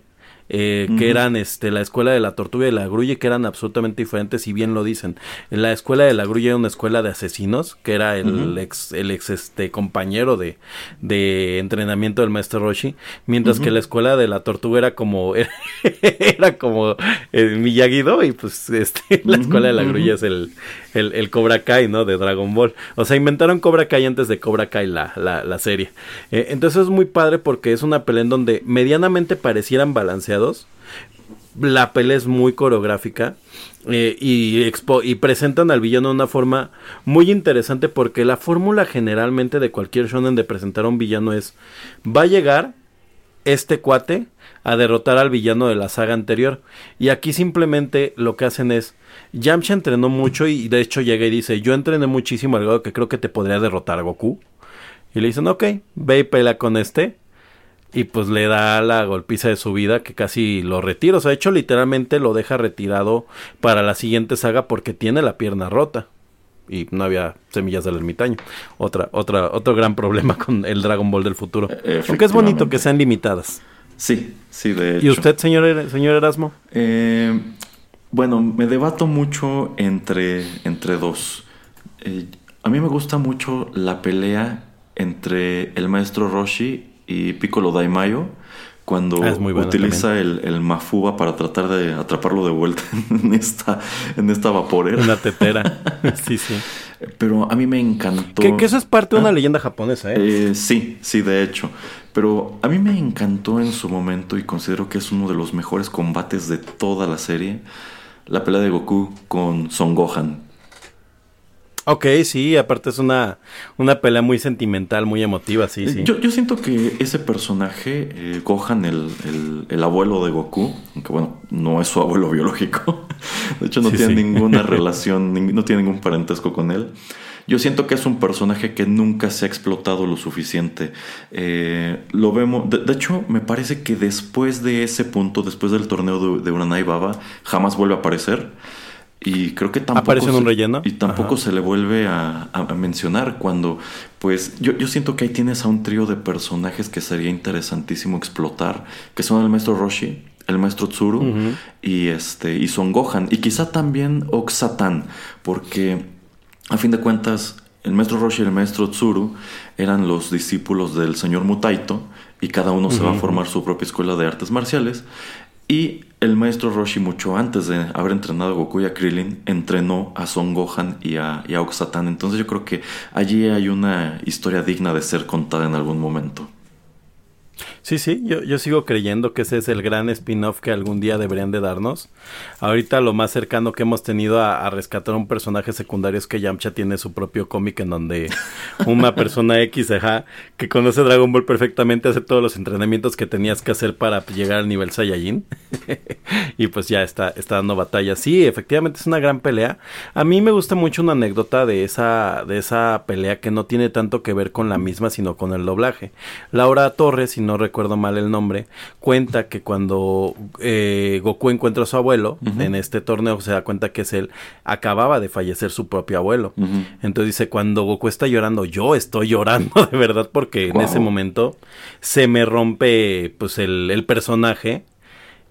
eh, que eran este, la escuela de la tortuga y la grulla, que eran absolutamente diferentes, y bien lo dicen. La escuela de la grulla era una escuela de asesinos, que era el ex, el ex este, compañero de, de entrenamiento del maestro Roshi, mientras que la escuela de la tortuga era como, era, como el eh, miyagi y pues este, la escuela de la grulla es el, el, el, Cobra Kai, ¿no? De Dragon Ball. O sea, inventaron Cobra Kai antes de Cobra Kai la, la, la serie. Eh, entonces es muy padre porque es una pelea en donde medianamente parecieran balanceados. La pelea es muy coreográfica eh, y, expo y presentan al villano de una forma muy interesante porque la fórmula generalmente de cualquier shonen de presentar a un villano es va a llegar este cuate a derrotar al villano de la saga anterior. Y aquí simplemente lo que hacen es, Yamcha entrenó mucho y de hecho llega y dice, yo entrené muchísimo al grado que creo que te podría derrotar a Goku. Y le dicen, ok, ve y pelea con este. Y pues le da la golpiza de su vida que casi lo retira. O sea, de hecho literalmente lo deja retirado para la siguiente saga porque tiene la pierna rota y no había semillas del ermitaño. Otra, otra, otro gran problema con el Dragon Ball del futuro. Aunque es bonito que sean limitadas. Sí, sí, de hecho. ¿Y usted, señor, señor Erasmo? Eh, bueno, me debato mucho entre, entre dos. Eh, a mí me gusta mucho la pelea entre el maestro Roshi y Piccolo Daimayo cuando ah, utiliza el, el, Mafuba para tratar de atraparlo de vuelta en esta, en esta vaporera. Una tetera. sí, sí. Pero a mí me encantó. Que, eso es parte de una ah. leyenda japonesa, ¿eh? ¿eh? Sí, sí, de hecho. Pero a mí me encantó en su momento y considero que es uno de los mejores combates de toda la serie. La pelea de Goku con Son Gohan. Ok, sí, aparte es una, una pelea muy sentimental, muy emotiva, sí, sí. Yo, yo siento que ese personaje, eh, Gohan, el, el- el abuelo de Goku, aunque bueno, no es su abuelo biológico, de hecho no Sí, tiene sí. ninguna relación, no tiene ningún parentesco con él. Yo siento que es un personaje que nunca se ha explotado lo suficiente. Eh, lo vemos, de, de hecho, me parece que después de ese punto, después del torneo de, de Uranai Baba, jamás vuelve a aparecer. Y creo que tampoco. ¿Aparece en un se-? Y tampoco Ajá. se le vuelve a, a- a mencionar cuando, pues, yo, yo siento que ahí tienes a un trío de personajes que sería interesantísimo explotar, que son el maestro Roshi, el maestro Tsuru y este y Son Gohan y quizá también Oxatan, porque a fin de cuentas el maestro Roshi y el maestro Tsuru eran los discípulos del señor Mutaito y cada uno se va a formar su propia escuela de artes marciales. Y el maestro Roshi, mucho antes de haber entrenado a Goku y a Krillin, entrenó a Son Gohan y a, y a Oxatan. Entonces yo creo que allí hay una historia digna de ser contada en algún momento. Sí, sí, yo, yo sigo creyendo que ese es el gran spin-off que algún día deberían de darnos. Ahorita lo más cercano que hemos tenido a, a rescatar un personaje secundario es que Yamcha tiene su propio cómic en donde una persona X, que conoce Dragon Ball perfectamente, hace todos los entrenamientos que tenías que hacer para llegar al nivel Saiyajin. y pues ya está, está dando batalla. Sí, efectivamente es una gran pelea. A mí me gusta mucho una anécdota de esa, de esa pelea que no tiene tanto que ver con la misma, sino con el doblaje. Laura Torres, si no recuerdo mal el nombre, cuenta que cuando eh, Goku encuentra a su abuelo en este torneo, se da cuenta que es él, acababa de fallecer su propio abuelo. Entonces dice, cuando Goku está llorando, yo estoy llorando de verdad porque en ese momento se me rompe pues el, el personaje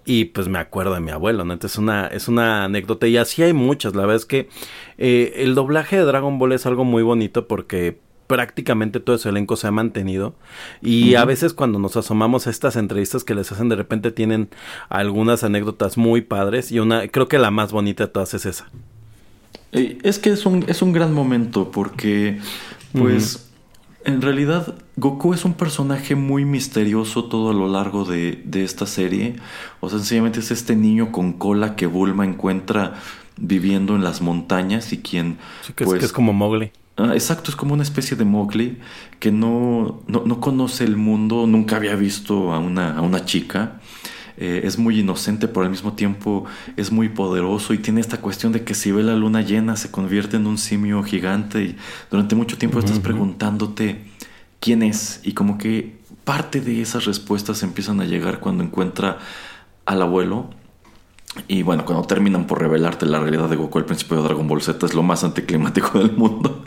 y pues me acuerdo de mi abuelo, ¿no? Entonces es una, es una anécdota y así hay muchas. La verdad es que eh, el doblaje de Dragon Ball es algo muy bonito porque prácticamente todo ese elenco se ha mantenido y a veces cuando nos asomamos a estas entrevistas que les hacen de repente tienen algunas anécdotas muy padres y una creo que la más bonita de todas es esa. Eh, Es que es un, es un gran momento porque, pues, en realidad Goku es un personaje muy misterioso todo a lo largo de, de esta serie. O sencillamente es este niño con cola que Bulma encuentra viviendo en las montañas y quien, Sí, que, es, pues, que es como Mowgli. Ah, exacto, es como una especie de Mowgli que no, no, no conoce el mundo, nunca había visto a una, a una chica. Eh, es muy inocente, pero al mismo tiempo es muy poderoso y tiene esta cuestión de que si ve la luna llena se convierte en un simio gigante y durante mucho tiempo estás preguntándote quién es y como que parte de esas respuestas empiezan a llegar cuando encuentra al abuelo y bueno, cuando terminan por revelarte la realidad de Goku al principio de Dragon Ball Z es lo más anticlimático del mundo.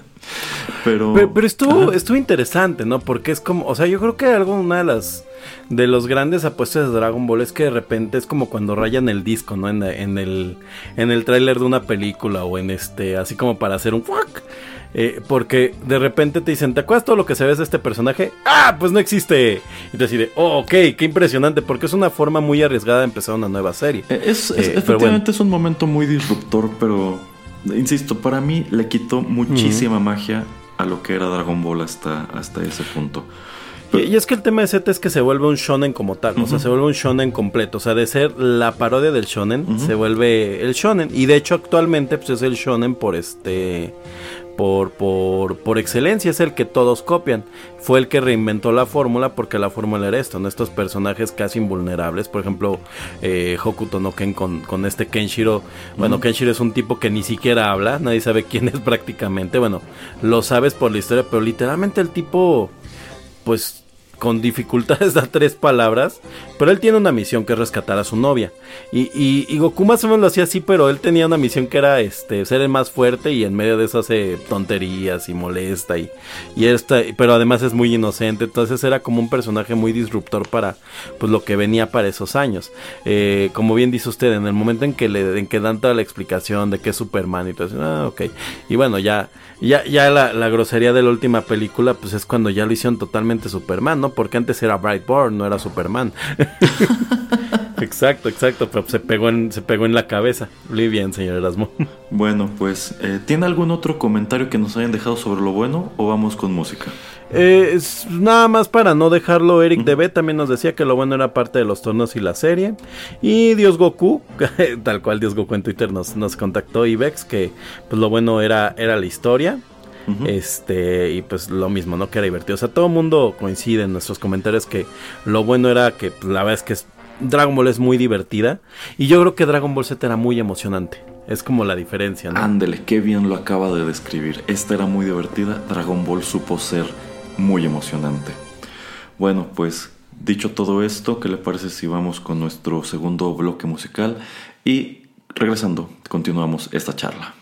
Pero, Pero, pero estuvo, Ajá. estuvo interesante, ¿no? Porque es como, o sea, yo creo que algo, una de las, de los grandes apuestas de Dragon Ball es que de repente es como cuando rayan el disco, ¿no? En, en el, en el tráiler de una película o en este, así como para hacer un fuck. Eh, porque de repente te dicen, ¿te acuerdas todo lo que se ve de este personaje? ¡Ah! Pues no existe. Y te decide, oh, ok, qué impresionante, porque es una forma muy arriesgada de empezar una nueva serie. Eh, Es, es- Eh, efectivamente es un momento muy disruptor, pero insisto, para mí le quitó muchísima magia a lo que era Dragon Ball hasta, hasta ese punto. Y, y es que el tema de Z es que se vuelve un shonen como tal, o sea, se vuelve un shonen completo, o sea, de ser la parodia del shonen, se vuelve el shonen, y de hecho actualmente pues es el shonen por este, por, por, por excelencia, es el que todos copian, fue el que reinventó la fórmula porque la fórmula era esto, ¿no? estos personajes casi invulnerables, por ejemplo, eh, Hokuto no Ken con, con este Kenshiro, bueno, Kenshiro es un tipo que ni siquiera habla, nadie sabe quién es prácticamente, bueno, lo sabes por la historia, pero literalmente el tipo pues con dificultades da tres palabras, pero él tiene una misión que es rescatar a su novia. Y, y, y Goku más o menos lo hacía así, pero él tenía una misión que era este ser el más fuerte y en medio de eso hace tonterías y molesta y, y esta, pero además es muy inocente, entonces era como un personaje muy disruptor para pues lo que venía para esos años. Eh, como bien dice usted, en el momento en que le en que dan toda la explicación de que es Superman y todo eso, ah, ok. Y bueno, ya ya, ya la, la grosería de la última película, pues es cuando ya lo hicieron totalmente Superman, ¿no? ¿No? Porque antes era Brightborn, no era Superman. exacto, exacto, pero se pegó en, se pegó en la cabeza. Muy bien, señor Erasmo. Bueno, pues, eh, ¿tiene algún otro comentario que nos hayan dejado sobre lo bueno o vamos con música? Eh, es nada más para no dejarlo, Eric DB también nos decía que lo bueno era parte de los tornos y la serie. Y Dios Goku, tal cual Dios Goku en Twitter nos, nos contactó y Vex que pues lo bueno era, era la historia. Este, y pues lo mismo, ¿no? Que era divertido. O sea, todo el mundo coincide en nuestros comentarios que lo bueno era que pues, la verdad es que Dragon Ball es muy divertida. Y yo creo que Dragon Ball Z era muy emocionante. Es como la diferencia, ¿no? Ándele, qué bien lo acaba de describir. Esta era muy divertida. Dragon Ball supo ser muy emocionante. Bueno, pues dicho todo esto, ¿qué le parece si vamos con nuestro segundo bloque musical? Y regresando, continuamos esta charla.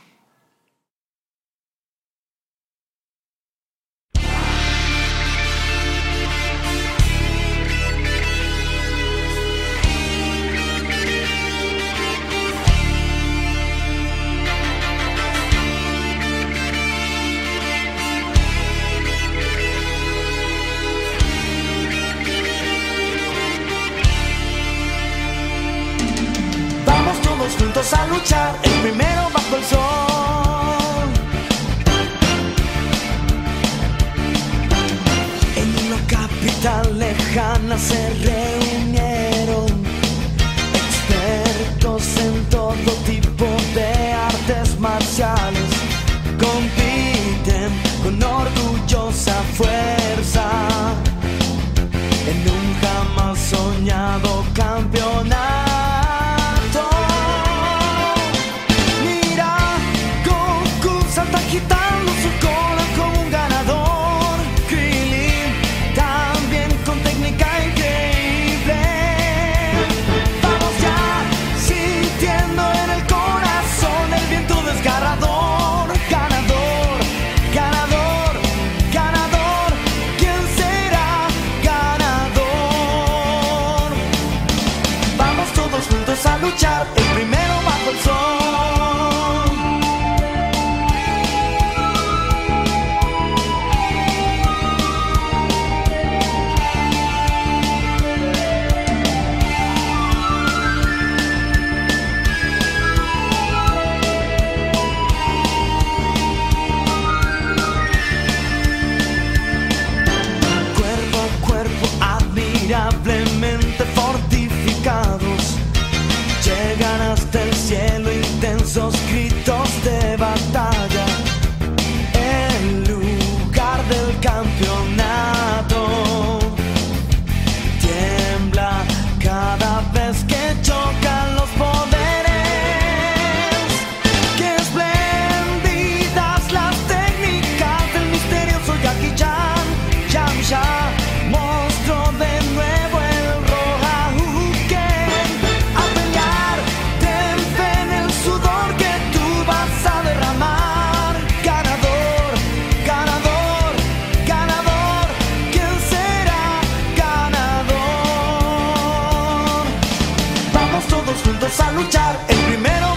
Vamos todos juntos a luchar, el primero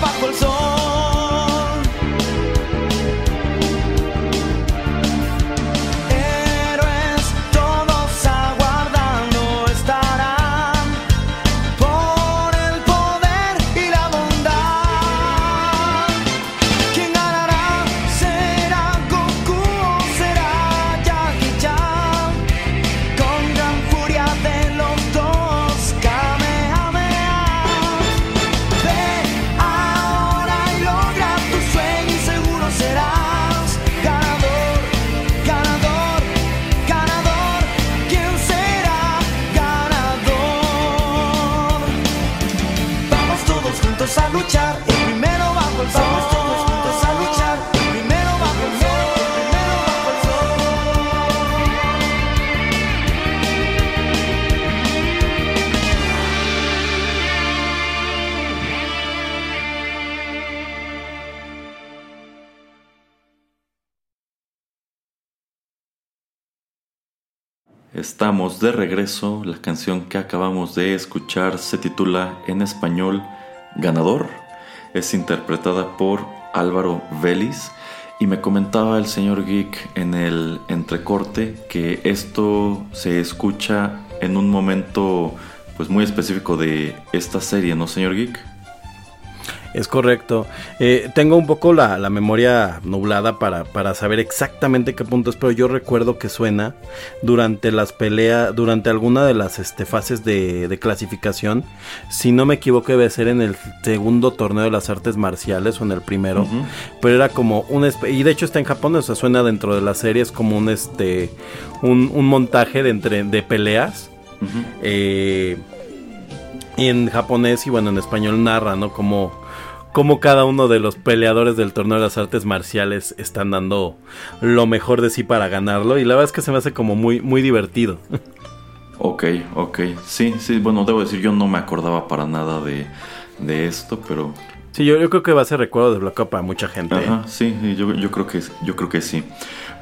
Estamos de regreso. La canción que acabamos de escuchar se titula en español Ganador. Es interpretada por Álvaro Vélez Y me comentaba el señor Geek en el entrecorte que esto se escucha en un momento pues muy específico de esta serie, ¿no, señor Geek? Es correcto. Eh, tengo un poco la, la memoria nublada para, para, saber exactamente qué punto es, pero yo recuerdo que suena durante las peleas, durante alguna de las este, fases de, de, clasificación. Si no me equivoco, debe ser en el segundo torneo de las artes marciales o en el primero. Uh -huh. Pero era como un. Y de hecho está en Japón, o sea, suena dentro de la serie, es como un, este, un, un montaje de, entre, de peleas. Uh -huh. eh, en japonés y bueno, en español narra, ¿no? Como como cada uno de los peleadores del torneo de las artes marciales están dando lo mejor de sí para ganarlo y la verdad es que se me hace como muy muy divertido. Ok, ok, sí, sí, bueno, debo decir, yo no me acordaba para nada de, de esto, pero... Sí, yo, yo, creo que va a ser recuerdo de bloqueo para mucha gente. Ajá, sí, yo, yo, creo que, yo creo que sí.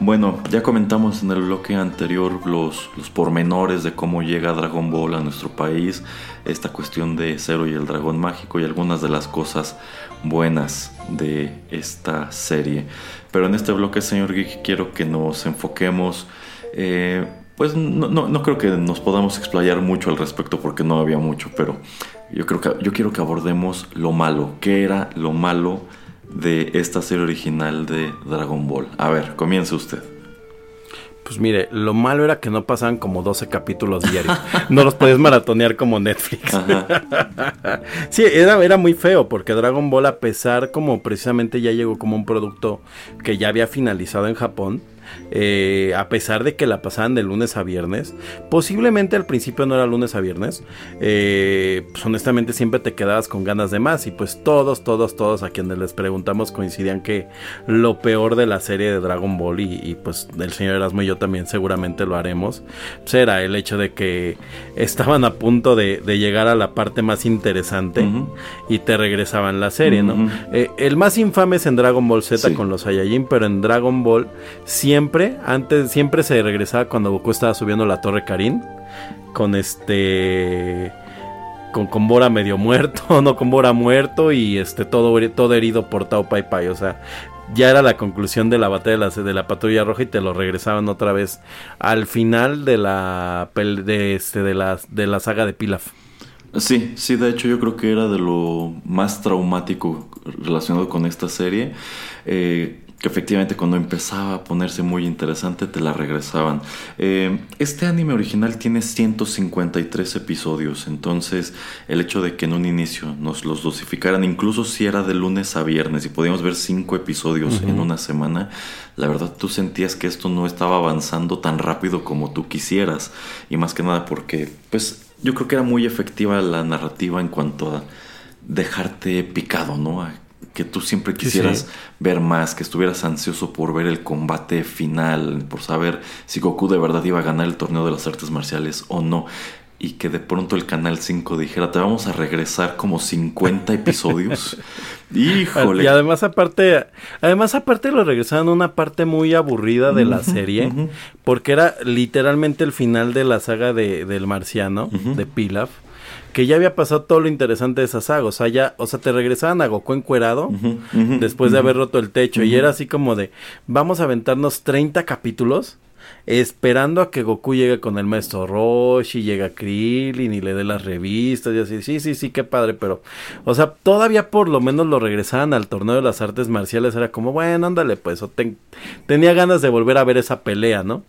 Bueno, ya comentamos en el bloque anterior los, los pormenores de cómo llega Dragon Ball a nuestro país, esta cuestión de Zero y el dragón mágico y algunas de las cosas buenas de esta serie. Pero en este bloque, señor Geek, quiero que nos enfoquemos... Eh, pues no, no, no, creo que nos podamos explayar mucho al respecto porque no había mucho, pero yo creo que yo quiero que abordemos lo malo. ¿Qué era lo malo de esta serie original de Dragon Ball? A ver, comience usted. Pues mire, lo malo era que no pasaban como 12 capítulos diarios. no los podías maratonear como Netflix. sí, era, era muy feo porque Dragon Ball, a pesar como precisamente ya llegó como un producto que ya había finalizado en Japón, eh, a pesar de que la pasaban de lunes a viernes, posiblemente al principio no era lunes a viernes, eh, pues honestamente siempre te quedabas con ganas de más y pues todos, todos, todos a quienes les preguntamos coincidían que lo peor de la serie de Dragon Ball y, y pues el señor Erasmo y yo también seguramente lo haremos, pues era el hecho de que estaban a punto de, de llegar a la parte más interesante uh -huh. y te regresaban la serie, ¿no? Uh -huh. eh, el más infame es en Dragon Ball Z sí. con los Saiyajin, pero en Dragon Ball siempre siempre, antes, siempre se regresaba cuando Goku estaba subiendo la torre Karin. Con este. Con, Bora medio muerto, no con Bora muerto y este todo, todo herido por Tao Pai Pai. O sea, ya era la conclusión de la batalla de la, de la patrulla roja y te lo regresaban otra vez al final de la de, este, de, la, de la saga de Pilaf. Sí, sí, de hecho yo creo que era de lo más traumático relacionado con esta serie. Eh, que efectivamente cuando empezaba a ponerse muy interesante te la regresaban. Eh, este anime original tiene 153 episodios, entonces el hecho de que en un inicio nos los dosificaran, incluso si era de lunes a viernes y podíamos ver 5 episodios uh -huh. en una semana, la verdad tú sentías que esto no estaba avanzando tan rápido como tú quisieras. Y más que nada porque, pues yo creo que era muy efectiva la narrativa en cuanto a dejarte picado, ¿no? A que tú siempre quisieras sí, sí. ver más, que estuvieras ansioso por ver el combate final, por saber si Goku de verdad iba a ganar el torneo de las artes marciales o no. Y que de pronto el Canal 5 dijera, te vamos a regresar como 50 episodios. Híjole. Y además aparte, además aparte lo regresaron a una parte muy aburrida de uh -huh, la serie, uh -huh. porque era literalmente el final de la saga de, del marciano, uh -huh. de Pilaf que ya había pasado todo lo interesante de esa saga. O sea, ya, o sea, te regresaban a Goku encuerado uh -huh, uh -huh, después uh -huh. de haber roto el techo. Y era así como de, vamos a aventarnos 30 capítulos esperando a que Goku llegue con el maestro Roshi, llega Krillin y le dé las revistas y así, sí, sí, sí, qué padre, pero, o sea, todavía por lo menos lo regresaban al torneo de las artes marciales, era como, bueno, ándale, pues, o ten, tenía ganas de volver a ver esa pelea, ¿no?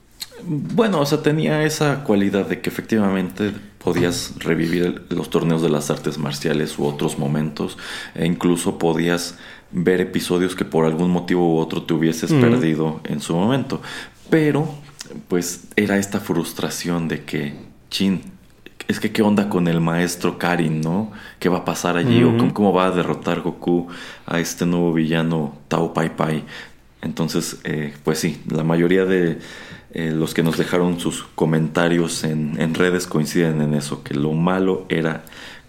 Bueno, o sea, tenía esa cualidad de que efectivamente podías revivir los torneos de las artes marciales u otros momentos e incluso podías ver episodios que por algún motivo u otro te hubieses mm. perdido en su momento. Pero, pues, era esta frustración de que, chin, es que qué onda con el maestro Karin, ¿no? ¿Qué va a pasar allí? Mm -hmm. ¿O cómo, cómo, va a derrotar Goku a este nuevo villano Tao Pai Pai? Entonces, eh, pues sí, la mayoría de eh, los que nos dejaron sus comentarios en, en, redes coinciden en eso, que lo malo era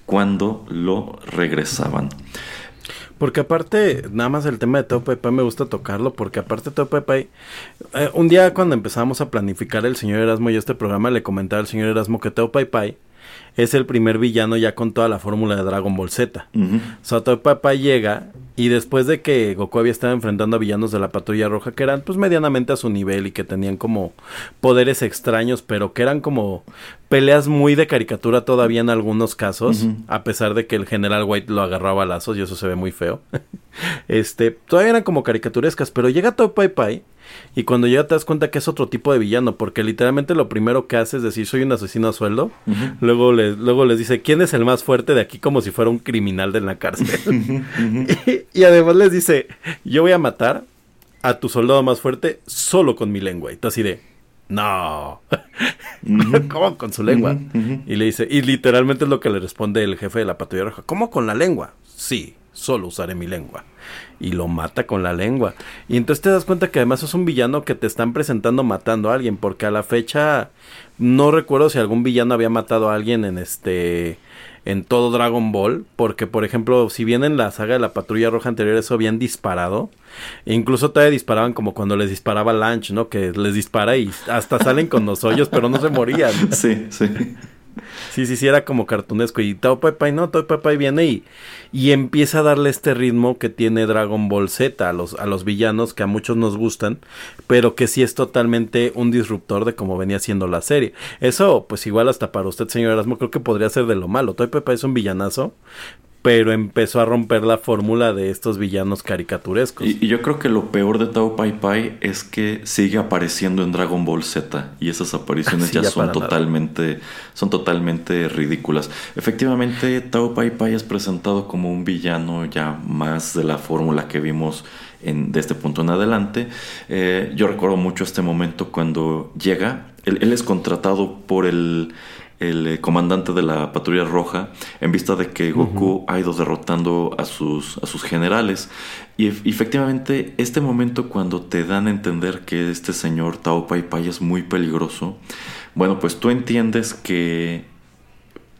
cuando lo regresaban. Porque aparte, nada más el tema de Teo Pepe me gusta tocarlo, porque aparte Teo Pepe, eh, un día cuando empezamos a planificar el señor Erasmo y este programa, le comentaba al señor Erasmo que Teo Pai es el primer villano ya con toda la fórmula de Dragon Ball Z. Uh -huh. O sea, llega Y después de que Goku había estado enfrentando a villanos de la Patrulla Roja que eran pues medianamente a su nivel y que tenían como poderes extraños, pero que eran como peleas muy de caricatura todavía en algunos casos, a pesar de que el general White lo agarraba a lazos y eso se ve muy feo. este, todavía eran como caricaturescas, pero llega Top Pai Pai y cuando ya te das cuenta que es otro tipo de villano, porque literalmente lo primero que hace es decir, soy un asesino a sueldo. luego, les, luego les dice, ¿quién es el más fuerte de aquí? Como si fuera un criminal de la cárcel. y, además les dice, yo voy a matar a tu soldado más fuerte solo con mi lengua. Y tú así de, no. ¿Cómo con su lengua? Y le dice, y literalmente es lo que le responde el jefe de la patrulla roja. ¿Cómo con la lengua? Sí, solo usaré mi lengua y lo mata con la lengua. Y entonces te das cuenta que además es un villano que te están presentando matando a alguien, porque a la fecha no recuerdo si algún villano había matado a alguien en este en todo Dragon Ball, porque por ejemplo, si bien en la saga de la Patrulla Roja anterior eso habían disparado, incluso todavía disparaban como cuando les disparaba Lunch, ¿no? Que les dispara y hasta salen con los hoyos, pero no se morían. Sí, sí. Sí, sí, sí, era como cartunesco. Y Tao Pai no, Tao Pai viene y, y empieza a darle este ritmo que tiene Dragon Ball Z a los, a los villanos que a muchos nos gustan, pero que sí es totalmente un disruptor de cómo venía siendo la serie. Eso, pues igual hasta para usted, señor Erasmo, creo que podría ser de lo malo. Tao Pai es un villanazo, pero empezó a romper la fórmula de estos villanos caricaturescos. Y, yo creo que lo peor de Tao Pai Pai es que sigue apareciendo en Dragon Ball Z y esas apariciones ya, son totalmente son totalmente ridículas. Efectivamente, Tao Pai Pai es presentado como un villano ya más de la fórmula que vimos en, de este punto en adelante. Eh, yo recuerdo mucho este momento cuando llega, él es contratado por el el eh, comandante de la patrulla roja en vista de que Goku ha ido derrotando a sus, a sus generales. Y efectivamente, este momento cuando te dan a entender que este señor Tao Pai Pai es muy peligroso, bueno, pues tú entiendes que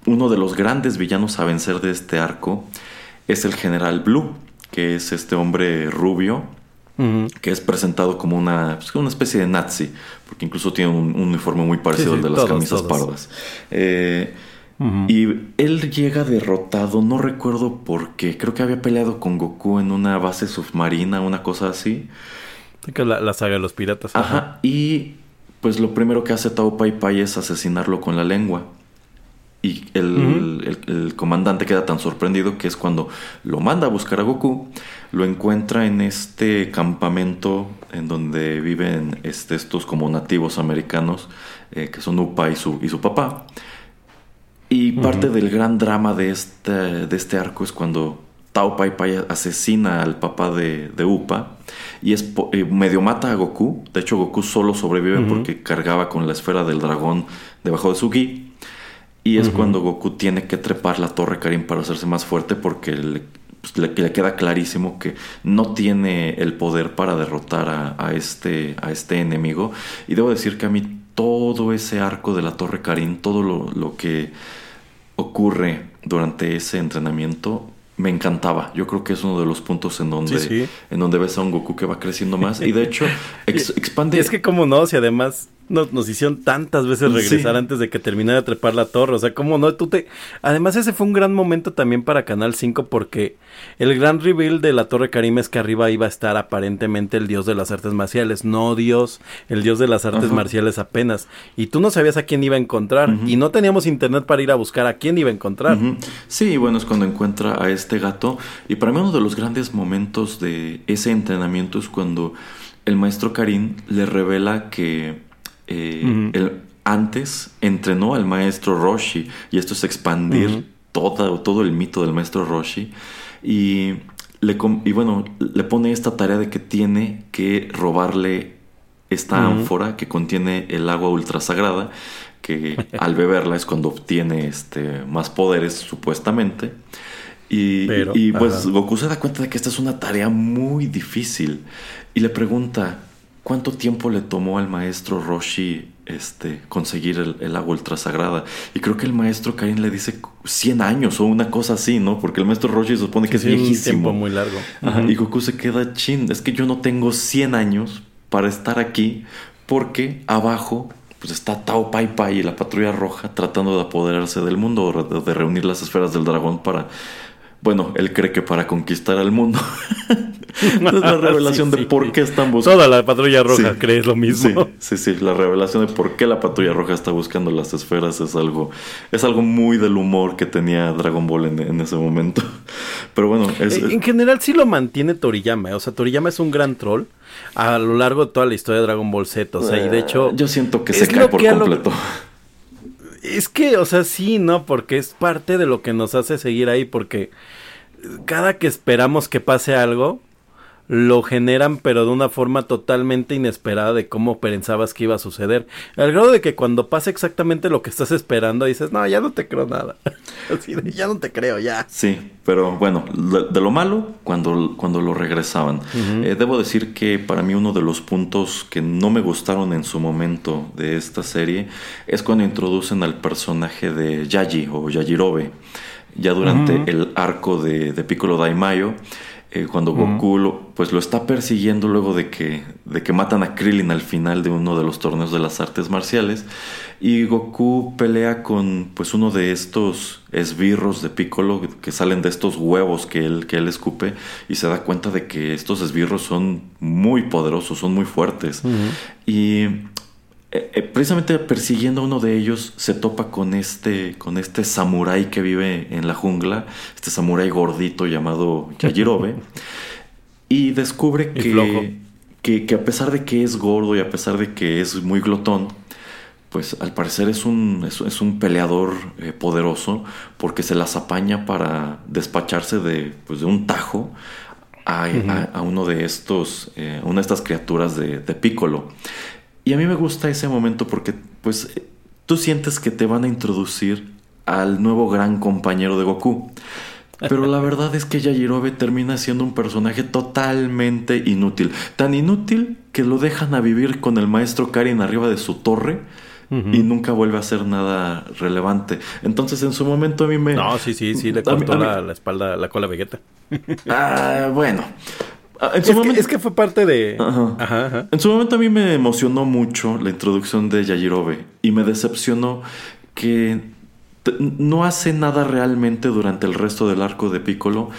uno de los grandes villanos a vencer de este arco es el general Blue, que es este hombre rubio que es presentado como una, pues, una especie de nazi, porque incluso tiene un, uniforme muy parecido al de las camisas pardas. Eh, y él llega derrotado, no recuerdo por qué, creo que había peleado con Goku en una base submarina, una cosa así. Que la, la saga de los piratas. Ajá. Y pues lo primero que hace Tao Pai Pai es asesinarlo con la lengua. Y el, comandante queda tan sorprendido que es cuando lo manda a buscar a Goku, lo encuentra en este campamento en donde viven este, estos como nativos americanos, eh, que son Upa y su, y su papá. Y parte del gran drama de este, de este arco es cuando Tao Pai Pai asesina al papá de, de Upa y es, eh, medio mata a Goku. De hecho, Goku solo sobrevive porque cargaba con la esfera del dragón debajo de su gi. Y es cuando Goku tiene que trepar la torre Karin para hacerse más fuerte porque pues, le, le, queda clarísimo que no tiene el poder para derrotar a, este, a este enemigo. Y debo decir que a mí todo ese arco de la torre Karin, todo lo, lo que ocurre durante ese entrenamiento me encantaba. Yo creo que es uno de los puntos en donde, En donde ves a un Goku que va creciendo más. Y de hecho, expande. es que, como no, si además nos, nos hicieron tantas veces regresar antes de que terminara de trepar la torre. O sea, ¿cómo no? Tú te... Además, ese fue un gran momento también para Canal 5 porque el gran reveal de la Torre Karim es que arriba iba a estar aparentemente el dios de las artes marciales. No Dios, el dios de las artes marciales apenas. Y tú no sabías a quién iba a encontrar. Y no teníamos internet para ir a buscar a quién iba a encontrar. Sí, bueno, es cuando encuentra a este gato. Y para mí uno de los grandes momentos de ese entrenamiento es cuando el maestro Karim le revela que eh, antes entrenó al maestro Roshi y esto es expandir todo el mito del maestro Roshi y, le, y bueno, le pone esta tarea de que tiene que robarle esta ánfora que contiene el agua ultra sagrada que al beberla es cuando obtiene este, más poderes supuestamente. Y, y pues Goku se da cuenta de que esta es una tarea muy difícil y le pregunta, ¿Cuánto tiempo le tomó al maestro Roshi este, conseguir el, agua ultra sagrada? Y creo que el maestro Karin le dice 100 años o una cosa así, ¿no? Porque el maestro Roshi supone que, es viejísimo. Un tiempo muy largo. Y Goku se queda chin. Es que yo no tengo 100 años para estar aquí porque abajo pues está Tao Pai Pai y la patrulla roja tratando de apoderarse del mundo, de reunir las esferas del dragón para bueno, él cree que para conquistar al mundo. es la revelación Sí, de por qué están buscando. Toda la patrulla roja Sí. cree lo mismo. Sí, sí, la revelación de por qué la patrulla roja está buscando las esferas es algo, es algo muy del humor que tenía Dragon Ball en, en ese momento. Pero bueno, es, Eh, En general sí lo mantiene Toriyama, o sea, Toriyama es un gran troll a lo largo de toda la historia de Dragon Ball Z, o sea, y de hecho... Eh, yo siento que se cae por lo- completo. Es que, o sea, sí, ¿no? Porque es parte de lo que nos hace seguir ahí, porque cada que esperamos que pase algo, lo generan, pero de una forma totalmente inesperada de cómo pensabas que iba a suceder. Al grado de que cuando pasa exactamente lo que estás esperando, dices, no, ya no te creo nada. Así de, ya no te creo, ya. Sí, pero bueno, de, de lo malo, cuando, cuando lo regresaban. Eh, debo decir que para mí uno de los puntos que no me gustaron en su momento de esta serie es cuando introducen al personaje de Yaji o Yajirobe, ya durante el arco de, de Piccolo Daimayo. Eh, cuando Goku lo, pues lo está persiguiendo luego de que, de que matan a Krillin al final de uno de los torneos de las artes marciales y Goku pelea con pues uno de estos esbirros de Piccolo que salen de estos huevos que él, que él escupe y se da cuenta de que estos esbirros son muy poderosos, son muy fuertes. Y eh, eh, precisamente persiguiendo a uno de ellos se topa con este con este samurái que vive en la jungla, este samurái gordito llamado Yajirobe y descubre que, que que a pesar de que es gordo y a pesar de que es muy glotón, pues al parecer es un, es, es un peleador eh, poderoso porque se las apaña para despacharse de, pues, de un tajo a, a- a uno de estos, eh, una de estas criaturas de, de Piccolo. Y a mí me gusta ese momento porque pues tú sientes que te van a introducir al nuevo gran compañero de Goku. Pero la verdad es que Yajirobe termina siendo un personaje totalmente inútil. Tan inútil que lo dejan a vivir con el maestro Karin arriba de su torre y nunca vuelve a hacer nada relevante. Entonces en su momento a mí me... No, sí, sí, sí, le mí- cortó mí- la, la espalda, la cola Vegeta. Ah, bueno. Ah, En Es que, momento, es que fue parte de... Ajá. Ajá, ajá. en su momento a mí me emocionó mucho la introducción de Yajirobe y me decepcionó que no hace nada realmente durante el resto del arco de Piccolo.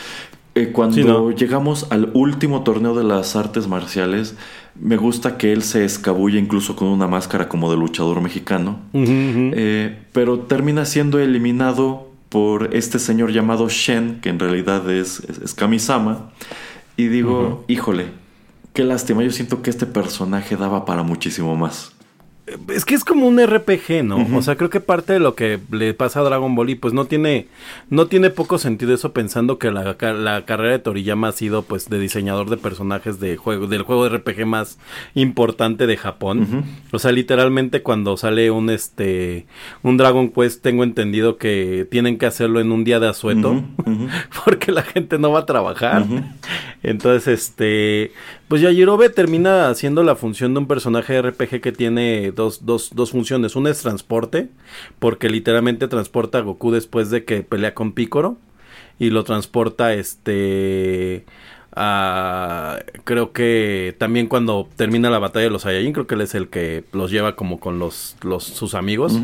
Eh, cuando Sí, ¿no? llegamos al último torneo de las artes marciales, me gusta que él se escabulle incluso con una máscara como de luchador mexicano. Eh, pero termina siendo eliminado por este señor llamado Shen, que en realidad es, es, es Kamisama. Y digo, híjole, qué lástima. Yo siento que este personaje daba para muchísimo más. Es que es como un RPG, ¿no? O sea, creo que parte de lo que le pasa a Dragon Ball y pues no tiene no tiene poco sentido eso pensando que la, la carrera de Toriyama ha sido pues de diseñador de personajes de juego del juego de RPG más importante de Japón. O sea, literalmente cuando sale un este un Dragon Quest tengo entendido que tienen que hacerlo en un día de asueto porque la gente no va a trabajar. Entonces, este, pues Yajirobe termina haciendo la función de un personaje RPG que tiene dos, dos, dos funciones. Una es transporte, porque literalmente transporta a Goku después de que pelea con Piccolo. Y lo transporta, este, a- creo que también cuando termina la batalla de los Saiyajin, creo que él es el que los lleva como con los, los sus amigos.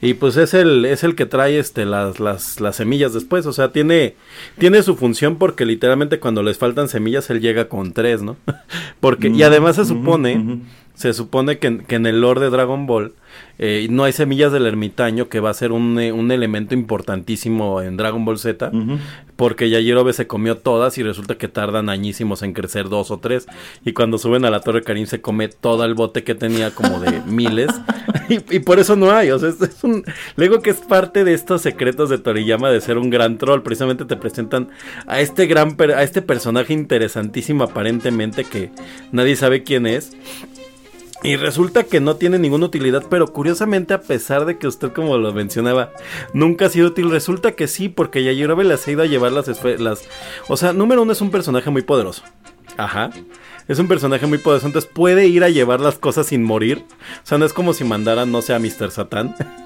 Y pues es el, es el que trae este las, las, las semillas después. O sea, tiene, tiene su función porque literalmente cuando les faltan semillas, él llega con tres, ¿no? porque, y además se supone. Se supone que, en- que en el lore de Dragon Ball eh, no hay semillas del ermitaño, que va a ser un, eh, un elemento importantísimo en Dragon Ball Z. Ujú. Porque Yajirobe se comió todas y resulta que tardan añísimos en crecer dos o tres. Y cuando suben a la Torre Karim se come todo el bote que tenía como de miles. y, y por eso no hay. O sea, es, es un. Le digo que es parte de estos secretos de Toriyama de ser un gran troll. Precisamente te presentan a este gran per- a este personaje interesantísimo aparentemente que nadie sabe quién es. Y resulta que no tiene ninguna utilidad, pero curiosamente, a pesar de que usted, como lo mencionaba, nunca ha sido útil, resulta que sí, porque Yajirobe les ha ido a llevar las. Las... O sea, número uno es un personaje muy poderoso. Ajá. Es un personaje muy poderoso, entonces puede ir a llevar las cosas sin morir. O sea, no es como si mandaran, no sé, a Mr. Satan.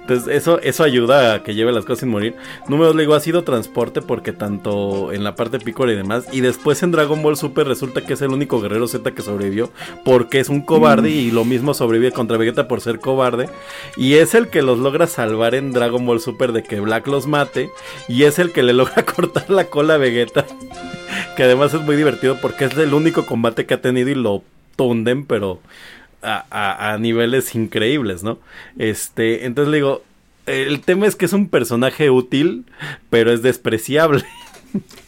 Entonces, eso, eso ayuda a que lleve las cosas sin morir. Número dos, le digo, ha sido transporte porque tanto en la parte Piccolo y demás. Y después en Dragon Ball Super resulta que es el único guerrero Z que sobrevivió porque es un cobarde y lo mismo sobrevive contra Vegeta por ser cobarde. Y es el que los logra salvar en Dragon Ball Super de que Black los mate. Y es el que le logra cortar la cola a Vegeta. que además es muy divertido porque es el único combate que ha tenido y lo tunden, pero a, a, niveles increíbles, ¿no? Este, entonces le digo, el tema es que es un personaje útil, pero es despreciable.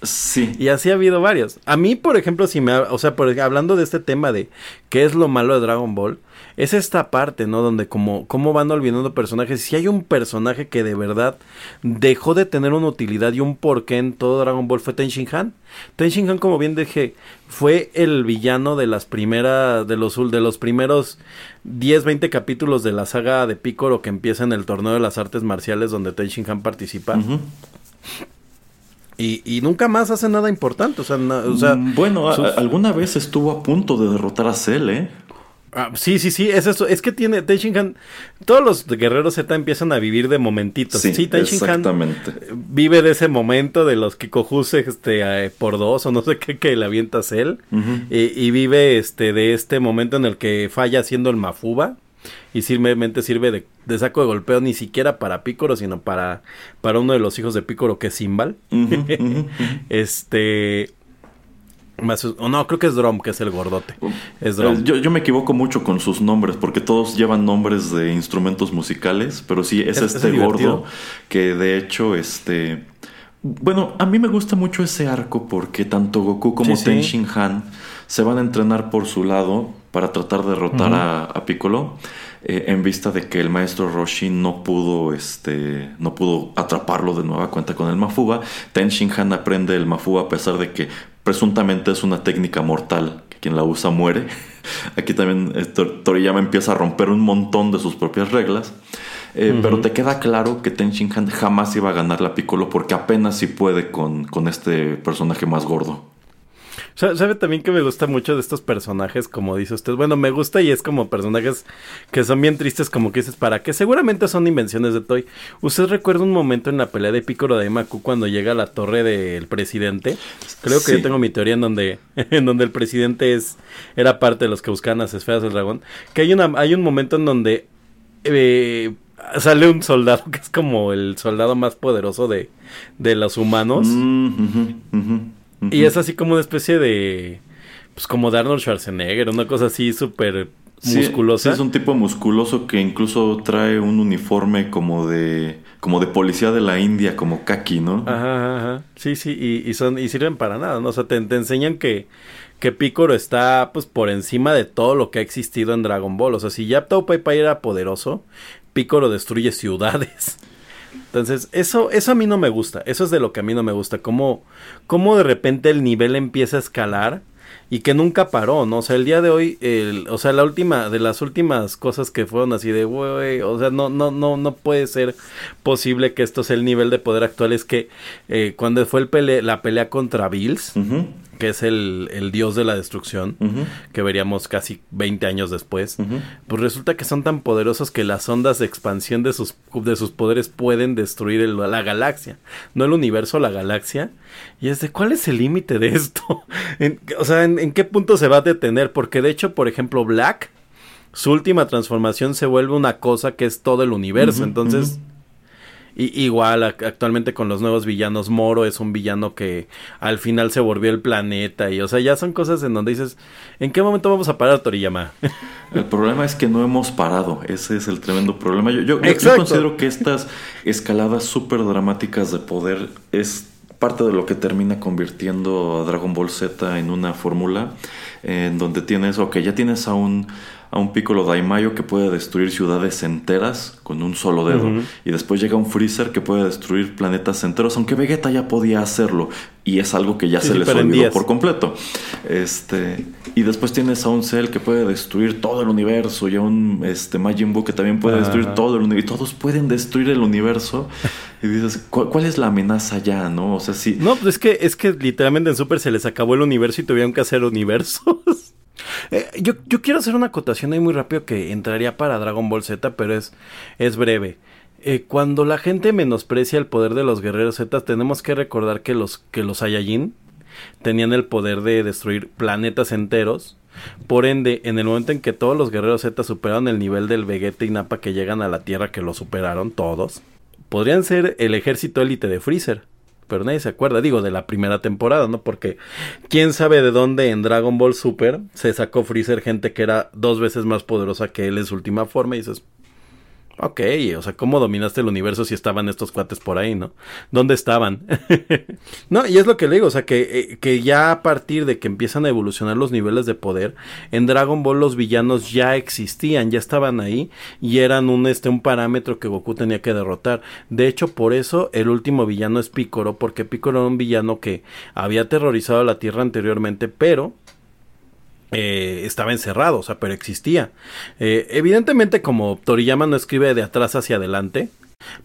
Sí. Y así ha habido varios. A mí, por ejemplo, si me, o sea, por, hablando de este tema de qué es lo malo de Dragon Ball, es esta parte, ¿no? Donde como cómo van olvidando personajes. Si hay un personaje que de verdad dejó de tener una utilidad y un porqué en todo Dragon Ball fue Ten Shin Han. Ten Shin Han, como bien dije, fue el villano de las primeras, de los, de los primeros 10, 20 capítulos de la saga de Piccolo que empieza en el torneo de las artes marciales donde Ten Shin Han participa. Y, nunca más hace nada importante. O sea, o sea mm, bueno, alguna vez estuvo a punto de derrotar a Cell, ¿eh? Ah, sí, sí, sí, es eso. Es que tiene Tenshinhan. Todos los guerreros Z empiezan a vivir de momentitos. Sí, sí exactamente. vive de ese momento de los Kikohuse este, eh, por dos o no sé qué que le avientas él. y, vive este de este momento en el que falla haciendo el Mafuba. Y simplemente sirve de, saco de golpeo ni siquiera para Picoro, sino para, para uno de los hijos de Picoro que es Simbal. este no, creo que es Drum, que es el gordote. Es eh, Yo, me equivoco mucho con sus nombres, porque todos llevan nombres de instrumentos musicales, pero sí, es, este gordo que de hecho, este... Bueno, a mí me gusta mucho ese arco porque tanto Goku como Ten Shin Han se van a entrenar por su lado para tratar de derrotar a, Piccolo. Eh, en vista de que el maestro Roshi no pudo, este, no pudo atraparlo de nueva cuenta con el Mafuba. Ten Shin Han aprende el Mafuba a pesar de que presuntamente es una técnica mortal, que quien la usa muere. Aquí también eh, Toriyama empieza a romper un montón de sus propias reglas. Eh, pero te queda claro que Ten Shin Han jamás iba a ganar la Piccolo porque apenas si puede con, con este personaje más gordo. ¿Sabe también que me gusta mucho de estos personajes, como dice usted? Bueno, me gusta y es como personajes que son bien tristes, como que dices, para que seguramente son invenciones de Toy. ¿Usted recuerda un momento en la pelea de Piccolo de Maku cuando llega a la torre del presidente? Creo que yo tengo mi teoría en donde, en donde el presidente es, era parte de los que buscaban las esferas del dragón. Que hay, una, hay un momento en donde eh, sale un soldado que es como el soldado más poderoso de, de los humanos. Mm, y es así como una especie de. Pues como de Arnold Schwarzenegger, una cosa así súper musculosa. es un tipo musculoso que incluso trae un uniforme como de. como de policía de la India, como kaki, ¿no? Ajá, ajá. Sí, sí, y, son, y sirven para nada, ¿no? O sea, te, enseñan que que Piccolo está pues por encima de todo lo que ha existido en Dragon Ball. O sea, si ya Tao Pai era poderoso, Piccolo destruye ciudades. Entonces, eso, eso a mí no me gusta. Eso es de lo que a mí no me gusta. Cómo, cómo de repente el nivel empieza a escalar y que nunca paró, ¿no? O sea, el día de hoy, el, o sea, la última, de las últimas cosas que fueron así de, güey, o sea, no, no, no, no puede ser posible que esto sea el nivel de poder actual. Es que eh, cuando fue el la pelea contra Bills, que es el, dios de la destrucción, que veríamos casi 20 años después, pues resulta que son tan poderosos que las ondas de expansión de sus, de sus poderes pueden destruir la galaxia. No el universo, la galaxia. Y es de, ¿cuál es el límite de esto? o sea, ¿en, qué punto se va a detener? Porque de hecho, por ejemplo, Black, su última transformación se vuelve una cosa que es todo el universo. Entonces... Y, igual actualmente con los nuevos villanos, Moro es un villano que al final se volvió el planeta y o sea, ya son cosas en donde dices, ¿en qué momento vamos a parar Toriyama? El problema es que no hemos parado, ese es el tremendo problema. Yo, yo, considero que estas escaladas súper dramáticas de poder es parte de lo que termina convirtiendo a Dragon Ball Z en una fórmula en donde tienes, ok, ya tienes a un a un Piccolo Daimayo que puede destruir ciudades enteras con un solo dedo. Y después llega un Freezer que puede destruir planetas enteros, aunque Vegeta ya podía hacerlo. Y es algo que ya se les olvidó por completo. Este, y después tienes a un Cell que puede destruir todo el universo. Y a un este, Majin Buu que también puede destruir todo el universo. Y todos pueden destruir el universo. Y dices, ¿cuál, es la amenaza ya, no? O sea, sí. No, pues es que, es que literalmente en Super se les acabó el universo y tuvieron que hacer universos. Eh, yo, quiero hacer una acotación ahí muy rápido que entraría para Dragon Ball Z, pero es, es breve. eh, cuando la gente menosprecia el poder de los guerreros Z, tenemos que recordar que los, que los Saiyajin tenían el poder de destruir planetas enteros. Por ende, en el momento en que todos los guerreros Z superaron el nivel del Vegeta y Nappa que llegan a la Tierra, que lo superaron todos, podrían ser el ejército élite de Freezer. Pero nadie se acuerda, digo, de la primera temporada, ¿no? Porque quién sabe de dónde en Dragon Ball Super se sacó Freezer gente que era dos veces más poderosa que él en su última forma y dices, Ok, o sea, ¿cómo dominaste el universo si estaban estos cuates por ahí, no? ¿Dónde estaban? no, y es lo que le digo, o sea, que, eh, que ya a partir de que empiezan a evolucionar los niveles de poder, en Dragon Ball los villanos ya existían, ya estaban ahí y eran un, este, un parámetro que Goku tenía que derrotar. De hecho, por eso el último villano es Piccolo, porque Piccolo era un villano que había aterrorizado a la Tierra anteriormente, pero eh, estaba encerrado, o sea, pero existía. Eh, evidentemente, como Toriyama no escribe de atrás hacia adelante,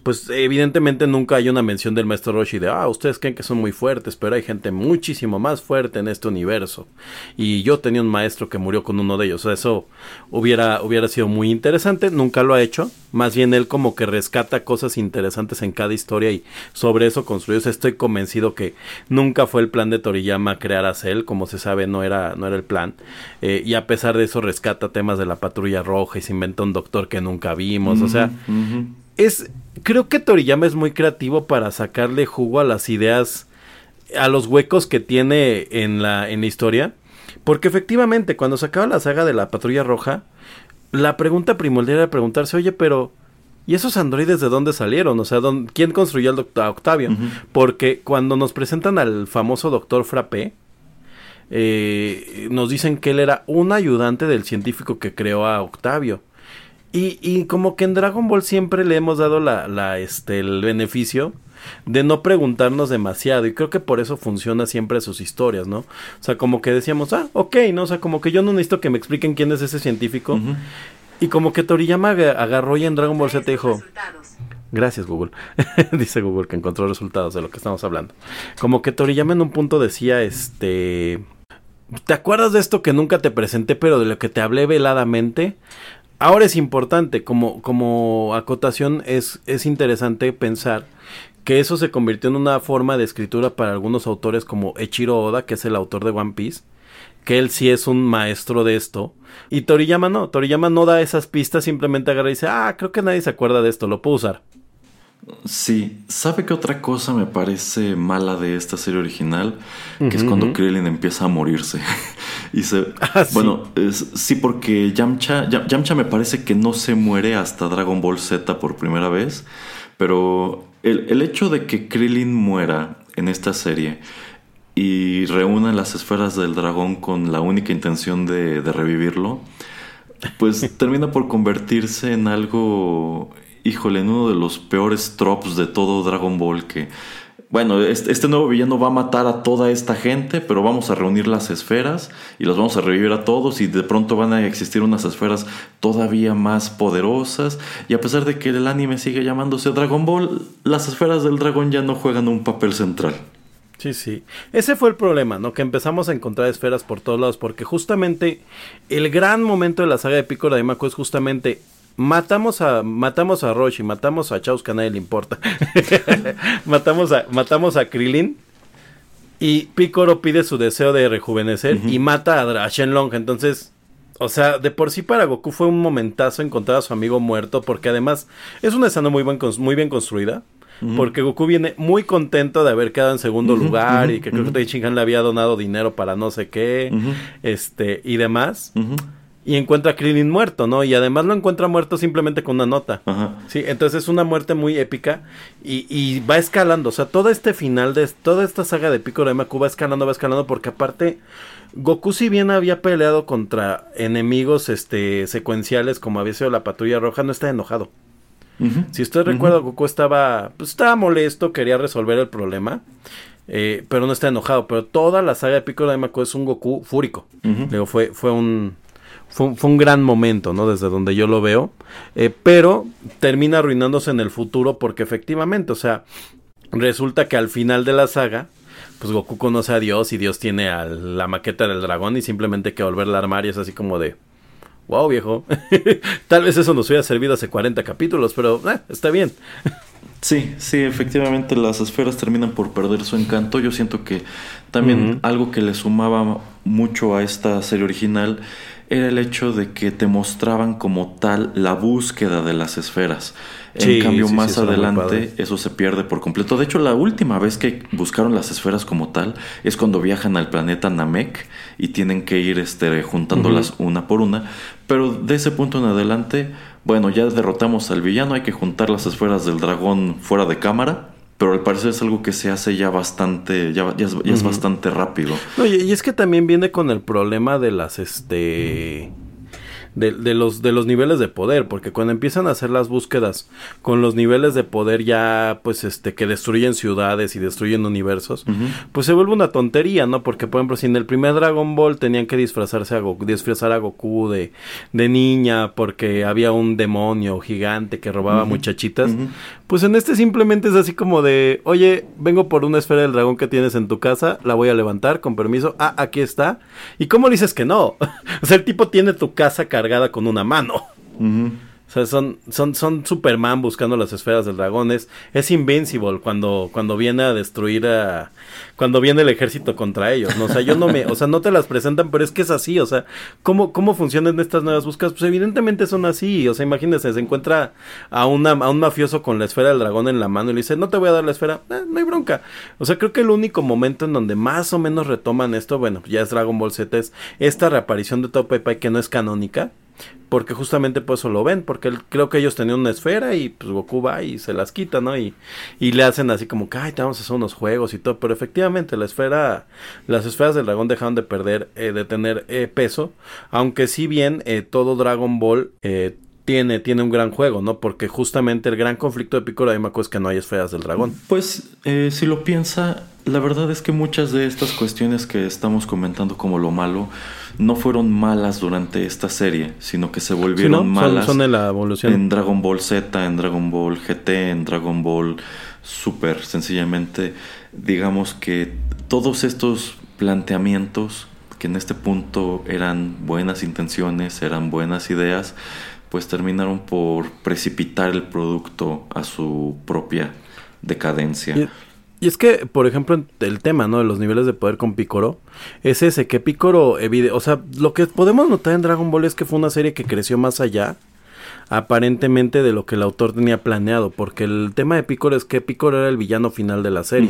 pues evidentemente nunca hay una mención del maestro Roshi de, ah, ustedes creen que son muy fuertes, pero hay gente muchísimo más fuerte en este universo. Y yo tenía un maestro que murió con uno de ellos. O sea, eso hubiera, hubiera sido muy interesante, nunca lo ha hecho. Más bien él como que rescata cosas interesantes en cada historia y sobre eso construyó. estoy convencido que nunca fue el plan de Toriyama crear a Cell, como se sabe no era, no era el plan. Eh, y a pesar de eso rescata temas de la patrulla roja y se inventa un doctor que nunca vimos. o sea, es creo que Toriyama es muy creativo para sacarle jugo a las ideas, a los huecos que tiene en la, en la historia. Porque efectivamente, cuando se acaba la saga de la Patrulla Roja, la pregunta primordial era preguntarse, oye, pero ¿y esos androides de dónde salieron? O sea, ¿quién construyó al doctor Octavio? Porque cuando nos presentan al famoso doctor Frappé, eh, nos dicen que él era un ayudante del científico que creó a Octavio. Y, y como que en Dragon Ball siempre le hemos dado la, la, este, el beneficio de no preguntarnos demasiado y creo que por eso funciona siempre sus historias, ¿no? O sea, como que decíamos, ah, ok, ¿no? O sea, como que yo no necesito que me expliquen quién es ese científico. Y como que Toriyama agarró y en Dragon Ball Z dijo... Gracias Google. Dice Google que encontró resultados de lo que estamos hablando. Como que Toriyama en un punto decía, este... ¿Te acuerdas de esto que nunca te presenté, pero de lo que te hablé veladamente? Ahora es importante, como, como acotación, es, es interesante pensar que eso se convirtió en una forma de escritura para algunos autores como Echiro Oda, que es el autor de One Piece, que él sí es un maestro de esto. Y Toriyama no, Toriyama no da esas pistas, simplemente agarra y dice, ah, creo que nadie se acuerda de esto, lo puedo usar. Sí, ¿sabe qué otra cosa me parece mala de esta serie original? Que es cuando Krillin empieza a morirse. y se. Ah, bueno, sí, porque Yamcha, Yamcha me parece que no se muere hasta Dragon Ball Z por primera vez. Pero el, hecho de que Krillin muera en esta serie y reúna las esferas del dragón con la única intención de, de revivirlo, pues termina por convertirse en algo híjole, en uno de los peores tropes de todo Dragon Ball que... Bueno, este, nuevo villano va a matar a toda esta gente, pero vamos a reunir las esferas y las vamos a revivir a todos y de pronto van a existir unas esferas todavía más poderosas y a pesar de que el anime sigue llamándose Dragon Ball, las esferas del dragón ya no juegan un papel central. Sí, sí. Ese fue el problema, ¿no? Que empezamos a encontrar esferas por todos lados, porque justamente el gran momento de la saga de Piccolo de Mako es justamente matamos a matamos a Roshi, matamos a Chaos que a nadie le importa. matamos a matamos a Krillin y Piccolo pide su deseo de rejuvenecer y mata a, Shenlong, entonces o sea, de por sí para Goku fue un momentazo encontrar a su amigo muerto, porque además es una escena muy, muy bien construida. Porque Goku viene muy contento de haber quedado en segundo lugar y que creo que le había donado dinero para no sé qué, este, y demás y encuentra a Krillin muerto, ¿no? Y además lo encuentra muerto simplemente con una nota. Ajá. Sí, entonces es una muerte muy épica y, y, va escalando. O sea, todo este final de toda esta saga de Piccolo de Maku va escalando, va escalando, porque aparte, Goku, si bien había peleado contra enemigos este secuenciales, como había sido la patrulla roja, no está enojado. Si usted recuerda, Goku estaba, pues, estaba molesto, quería resolver el problema. Eh, pero no está enojado. Pero toda la saga de Piccolo de Maku es un Goku fúrico. Luego fue, fue un fue, un gran momento, ¿no? Desde donde yo lo veo. Eh, pero termina arruinándose en el futuro porque efectivamente, o sea, resulta que al final de la saga, pues Goku conoce a Dios y Dios tiene a la maqueta del dragón y simplemente hay que volverla a armar y es así como de... wow, viejo. Tal vez eso nos hubiera servido hace 40 capítulos, pero eh, está bien. Sí, sí, efectivamente las esferas terminan por perder su encanto. Yo siento que también algo que le sumaba mucho a esta serie original era el hecho de que te mostraban como tal la búsqueda de las esferas. En cambio, más adelante eso se pierde por completo. De hecho, la última vez que buscaron las esferas como tal es cuando viajan al planeta Namek y tienen que ir este, juntándolas una por una. Pero de ese punto en adelante, bueno, ya derrotamos al villano, hay que juntar las esferas del dragón fuera de cámara pero al parecer es algo que se hace ya bastante, ya, es, bastante rápido. y, es que también viene con el problema de las, este, de, los, de los niveles de poder, porque cuando empiezan a hacer las búsquedas con los niveles de poder ya, pues, este, que destruyen ciudades y destruyen universos, pues se vuelve una tontería, ¿no? Porque, por ejemplo, si en el primer Dragon Ball tenían que disfrazarse a Goku, disfrazar a Goku de, de niña porque había un demonio gigante que robaba muchachitas, pues en este simplemente es así como de, oye, vengo por una esfera del dragón que tienes en tu casa, la voy a levantar, con permiso, ah, aquí está. ¿Y cómo dices que no? o sea, el tipo tiene tu casa cargada con una mano. O sea, son, son, son Superman buscando las esferas del dragón. Es, Invincible cuando, cuando viene a destruir a. Cuando viene el ejército contra ellos. ¿no? O sea, yo no me. O sea, no te las presentan, pero es que es así. O sea, ¿cómo, cómo funcionan estas nuevas búsquedas? Pues evidentemente son así. O sea, imagínense, se encuentra a, una, a un mafioso con la esfera del dragón en la mano y le dice, no te voy a dar la esfera. Eh, no hay bronca. O sea, creo que el único momento en donde más o menos retoman esto, bueno, ya es Dragon Ball Z, es esta reaparición de Top Pai que no es canónica porque justamente por eso lo ven, porque creo que ellos tenían una esfera y pues Goku va y se las quita, ¿no? Y, y le hacen así como que, ay, te vamos a hacer unos juegos y todo, pero efectivamente la esfera, las esferas del dragón dejaron de perder, eh, de tener eh, peso, aunque si bien eh, todo Dragon Ball tiene, tiene un gran juego, ¿no? Porque justamente el gran conflicto de Piccolo y Mako es que no hay esferas del dragón. Pues si lo piensa, la verdad es que muchas de estas cuestiones que estamos comentando como lo malo, no fueron malas durante esta serie, sino que se volvieron malas en, la evolución. en Dragon Ball Z, en Dragon Ball GT, en Dragon Ball Super. Sencillamente, digamos que todos estos planteamientos que en este punto eran buenas intenciones, eran buenas ideas, pues terminaron por precipitar el producto a su propia decadencia. Y es que, por ejemplo, el tema, ¿no? De los niveles de poder con Picoro, es ese, que Picoro, o sea, lo que podemos notar en Dragon Ball es que fue una serie que creció más allá, aparentemente, de lo que el autor tenía planeado, porque el tema de Picoro es que Picoro era el villano final de la serie.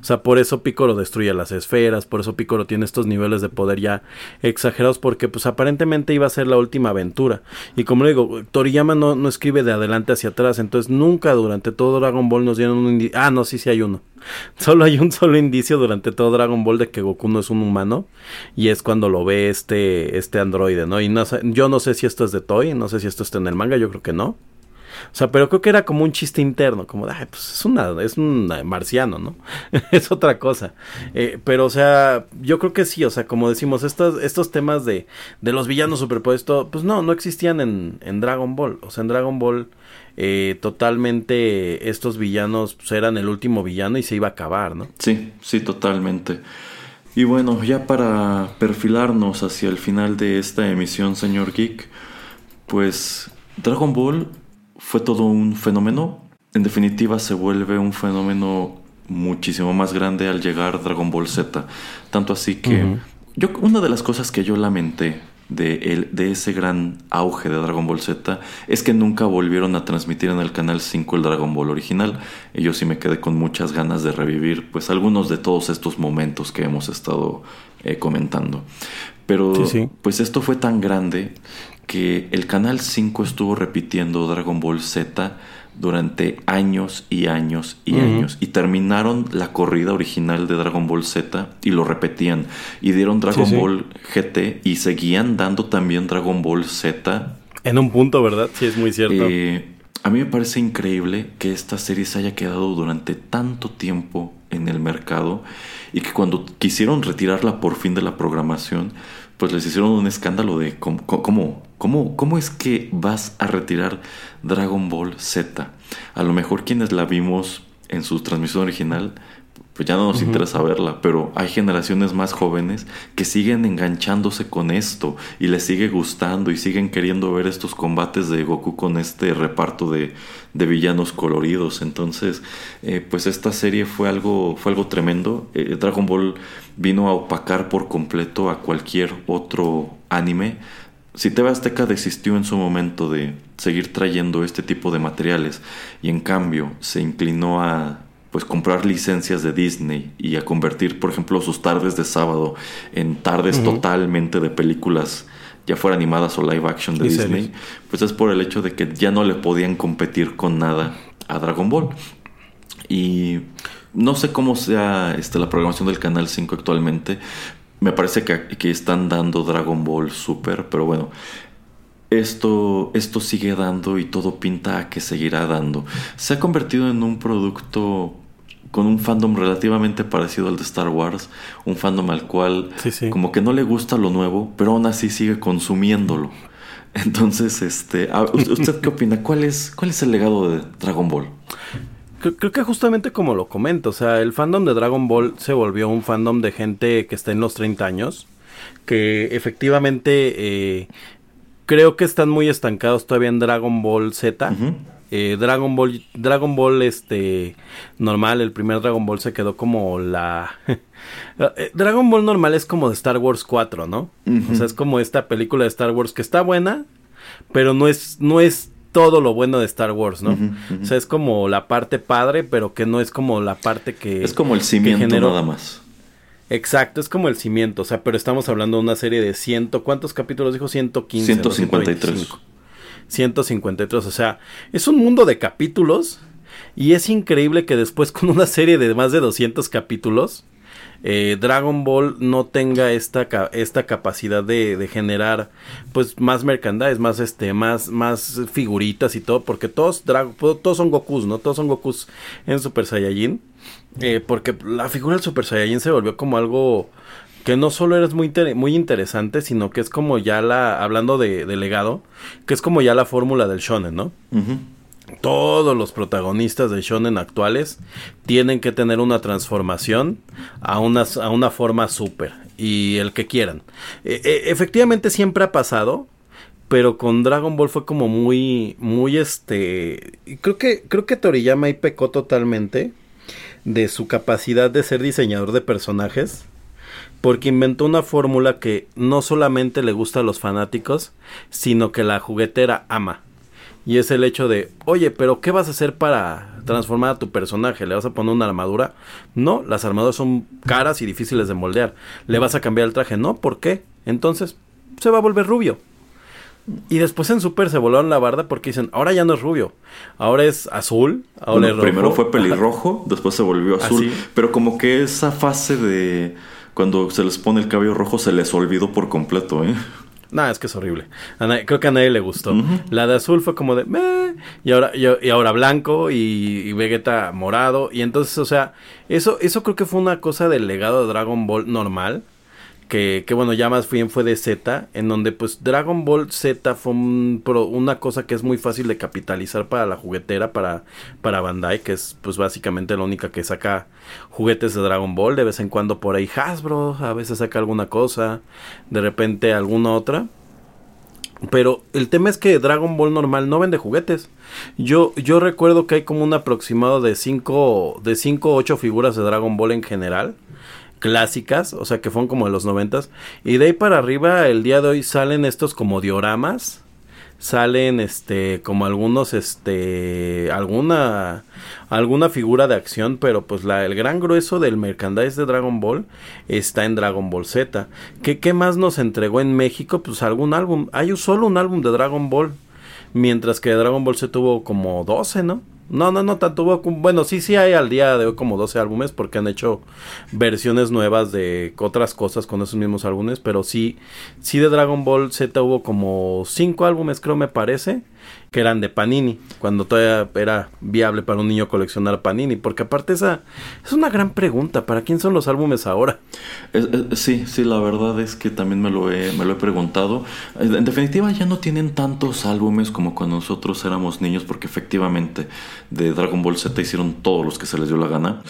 O sea, por eso Piccolo destruye las esferas, por eso Piccolo tiene estos niveles de poder ya exagerados, porque pues aparentemente iba a ser la última aventura. Y como le digo, Toriyama no, no escribe de adelante hacia atrás, entonces nunca durante todo Dragon Ball nos dieron un indicio. Ah, no, sí, sí hay uno. Solo hay un solo indicio durante todo Dragon Ball de que Goku no es un humano, y es cuando lo ve este, este androide, ¿no? Y no, yo no sé si esto es de Toy, no sé si esto está el manga, yo creo que no. O sea, pero creo que era como un chiste interno, como de, pues es una, es un marciano, ¿no? es otra cosa. Eh, pero, o sea, yo creo que sí, o sea, como decimos, estos, estos temas de, de los villanos superpuestos, pues no, no existían en, en Dragon Ball. O sea, en Dragon Ball eh, totalmente estos villanos pues, eran el último villano y se iba a acabar, ¿no? Sí, sí, totalmente. Y bueno, ya para perfilarnos hacia el final de esta emisión, señor Geek, pues Dragon Ball fue todo un fenómeno. En definitiva, se vuelve un fenómeno muchísimo más grande al llegar Dragon Ball Z. Tanto así que yo, una de las cosas que yo lamenté de, el, de ese gran auge de Dragon Ball Z es que nunca volvieron a transmitir en el canal 5 el Dragon Ball original. Y yo sí me quedé con muchas ganas de revivir pues algunos de todos estos momentos que hemos estado eh, comentando. Pero pues esto fue tan grande que el Canal 5 estuvo repitiendo Dragon Ball Z durante años y años y años. Y terminaron la corrida original de Dragon Ball Z y lo repetían. Y dieron Dragon Ball GT y seguían dando también Dragon Ball Z. En un punto, ¿verdad? Sí, es muy cierto. Eh, a mí me parece increíble que esta serie se haya quedado durante tanto tiempo en el mercado y que cuando quisieron retirarla por fin de la programación, pues les hicieron un escándalo de cómo, cómo, cómo, cómo es que vas a retirar Dragon Ball Z. A lo mejor quienes la vimos en su transmisión original, pues ya no nos interesa verla, pero hay generaciones más jóvenes que siguen enganchándose con esto y les sigue gustando y siguen queriendo ver estos combates de Goku con este reparto de, de villanos coloridos. Entonces, eh, pues esta serie fue algo, fue algo tremendo. Eh, Dragon Ball vino a opacar por completo a cualquier otro anime. Si TV Azteca desistió en su momento de seguir trayendo este tipo de materiales y en cambio se inclinó a pues comprar licencias de Disney y a convertir, por ejemplo, sus tardes de sábado en tardes totalmente de películas, ya fuera animadas o live action de Disney, pues es por el hecho de que ya no le podían competir con nada a Dragon Ball. Y no sé cómo sea este, la programación del Canal 5 actualmente. Me parece que, que están dando Dragon Ball Super, pero bueno, esto, esto sigue dando y todo pinta a que seguirá dando. Se ha convertido en un producto con un fandom relativamente parecido al de Star Wars, un fandom al cual como que no le gusta lo nuevo, pero aún así sigue consumiéndolo. Entonces, este, ¿usted qué opina? ¿Cuál es, cuál es el legado de Dragon Ball? Creo, que justamente como lo comento, o sea, el fandom de Dragon Ball se volvió un fandom de gente que está en los 30 años, que efectivamente eh, creo que están muy estancados todavía en Dragon Ball Z. Eh, Dragon Ball, Dragon Ball, este, normal, el primer Dragon Ball se quedó como la... Eh, Dragon Ball normal es como de Star Wars 4, ¿no? O sea, es como esta película de Star Wars que está buena, pero no es, no es todo lo bueno de Star Wars, ¿no? O sea, es como la parte padre, pero que no es como la parte que... Es como el cimiento nada más. Exacto, es como el cimiento, o sea, pero estamos hablando de una serie de ciento, ¿cuántos capítulos dijo? 115. 153. 153, o sea, es un mundo de capítulos y es increíble que después con una serie de más de 200 capítulos, eh, Dragon Ball no tenga esta, esta capacidad de, generar pues más merchandise, más este, más, más figuritas y todo, porque todos, todos son Gokus, ¿no? Todos son Gokus en Super Saiyajin. Eh, porque la figura del Super Saiyajin se volvió como algo que no solo es muy, muy interesante, sino que es como ya la, hablando de, legado, que es como ya la fórmula del shonen, ¿no? Todos los protagonistas de shonen actuales tienen que tener una transformación a una, a una forma súper, y el que quieran. E, e, efectivamente siempre ha pasado, pero con Dragon Ball fue como muy, muy este, creo que, creo que Toriyama ahí pecó totalmente de su capacidad de ser diseñador de personajes, porque inventó una fórmula que no solamente le gusta a los fanáticos, sino que la juguetera ama. Y es el hecho de, oye, pero ¿qué vas a hacer para transformar a tu personaje? ¿Le vas a poner una armadura? No, las armaduras son caras y difíciles de moldear. ¿Le vas a cambiar el traje? No, ¿por qué? Entonces, se va a volver rubio. Y después en Super se volaron la barda porque dicen, ahora ya no es rubio, ahora es azul, ahora es rojo. Primero fue pelirrojo, después se volvió azul. Pero como que esa fase de cuando se les pone el cabello rojo se les olvidó por completo, ¿eh? Nah, es que es horrible. creo que a nadie le gustó. La de azul fue como de Meh", y ahora y, ahora blanco y, y, Vegeta morado y entonces, o sea, eso eso creo que fue una cosa del legado de Dragon Ball normal que, bueno, ya más bien fue de Z, en donde pues Dragon Ball Z fue una cosa que es muy fácil de capitalizar para la juguetera, para, para Bandai, que es pues básicamente la única que saca juguetes de Dragon Ball, de vez en cuando por ahí Hasbro, a veces saca alguna cosa, de repente alguna otra. Pero el tema es que Dragon Ball normal no vende juguetes. Yo, yo recuerdo que hay como un aproximado de 5 de 5 o 8 figuras de Dragon Ball en general clásicas, o sea que fueron como de los noventas. Y de ahí para arriba, el día de hoy salen estos como dioramas. Salen este como algunos este alguna alguna figura de acción, pero pues la el gran grueso del merchandise de Dragon Ball está en Dragon Ball Z. ¿Qué, qué más nos entregó en México? Pues algún álbum. Hay solo un álbum de Dragon Ball. Mientras que Dragon Ball se tuvo como 12, ¿no? No, no, no, tanto. Bueno, sí, sí hay al día de hoy como 12 álbumes porque han hecho versiones nuevas de otras cosas con esos mismos álbumes. Pero sí, sí de Dragon Ball Z hubo como 5 álbumes, creo me parece. Que eran de Panini, cuando todavía era viable para un niño coleccionar Panini, porque aparte esa es una gran pregunta, ¿para quién son los álbumes ahora? sí, sí, la verdad es que también me lo he, me lo he preguntado. En definitiva ya no tienen tantos álbumes como cuando nosotros éramos niños, porque efectivamente de Dragon Ball Z hicieron todos los que se les dio la gana.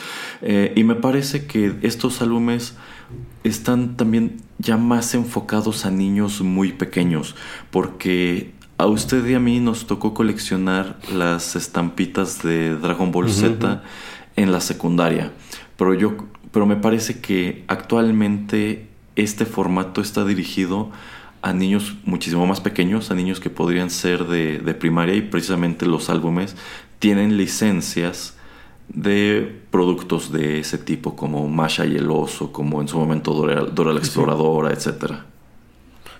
Eh, y me parece que estos álbumes están también ya más enfocados a niños muy pequeños, porque a usted y a mí nos tocó coleccionar las estampitas de Dragon Ball Z en la secundaria, pero yo pero me parece que actualmente este formato está dirigido a niños muchísimo más pequeños, a niños que podrían ser de, de primaria y precisamente los álbumes tienen licencias de productos de ese tipo, como Masha y el oso, como en su momento Dora, la Exploradora, etcétera.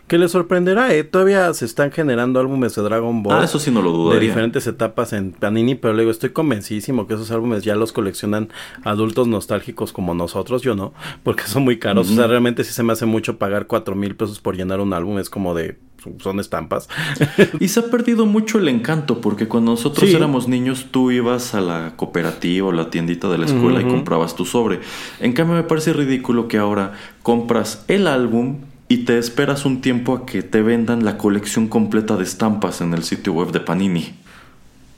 Que le sorprenderá, ¿eh? Todavía se están generando álbumes de Dragon Ball. Ah, eso sí no lo dudaría. De diferentes etapas en Panini, pero luego estoy convencidísimo que esos álbumes ya los coleccionan adultos nostálgicos como nosotros, yo no, porque son muy caros. O sea, realmente sí se me hace mucho pagar cuatro mil pesos por llenar un álbum, es como de son estampas. y se ha perdido mucho el encanto, porque cuando nosotros éramos niños, tú ibas a la cooperativa o la tiendita de la escuela y comprabas tu sobre. En cambio, me parece ridículo que ahora compras el álbum y te esperas un tiempo a que te vendan la colección completa de estampas en el sitio web de Panini.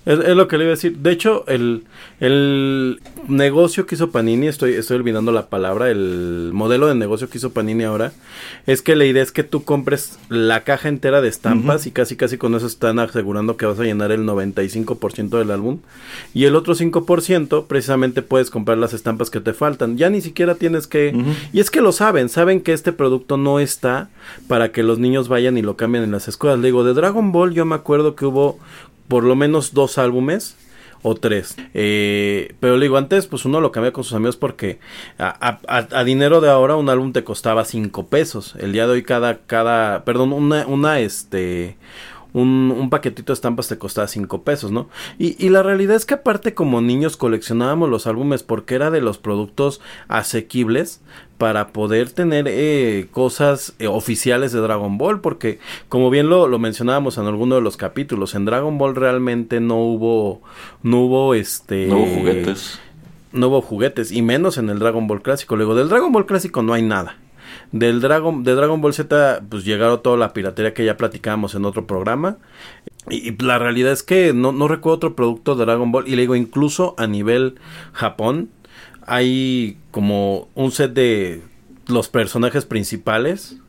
Es, lo que le iba a decir. De hecho, el, el negocio que hizo Panini, estoy, estoy olvidando la palabra, el modelo de negocio que hizo Panini ahora, es que la idea es que tú compres la caja entera de estampas y casi casi con eso están asegurando que vas a llenar el 95% del álbum. Y el otro 5% precisamente puedes comprar las estampas que te faltan. Ya ni siquiera tienes que... Y es que lo saben, saben que este producto no está para que los niños vayan y lo cambien en las escuelas. Le digo, de Dragon Ball yo me acuerdo que hubo por lo menos dos álbumes o tres. Eh, pero le digo, antes pues uno lo cambia con sus amigos porque a, dinero de ahora un álbum te costaba cinco pesos. El día de hoy cada, cada, perdón, una, una, este, un, un, paquetito de estampas te costaba 5 pesos, ¿no? Y, y, la realidad es que aparte como niños coleccionábamos los álbumes porque era de los productos asequibles para poder tener eh, cosas eh, oficiales de Dragon Ball, porque como bien lo, lo, mencionábamos en alguno de los capítulos, en Dragon Ball realmente no hubo, no hubo este... No hubo juguetes. No hubo juguetes, y menos en el Dragon Ball clásico. Luego, del Dragon Ball clásico no hay nada. Del Dragon, de Dragon Ball Z, pues llegaron toda la piratería que ya platicábamos en otro programa. Y, la realidad es que no, no recuerdo otro producto de Dragon Ball. Y le digo, incluso a nivel Japón, hay como un set de los personajes principales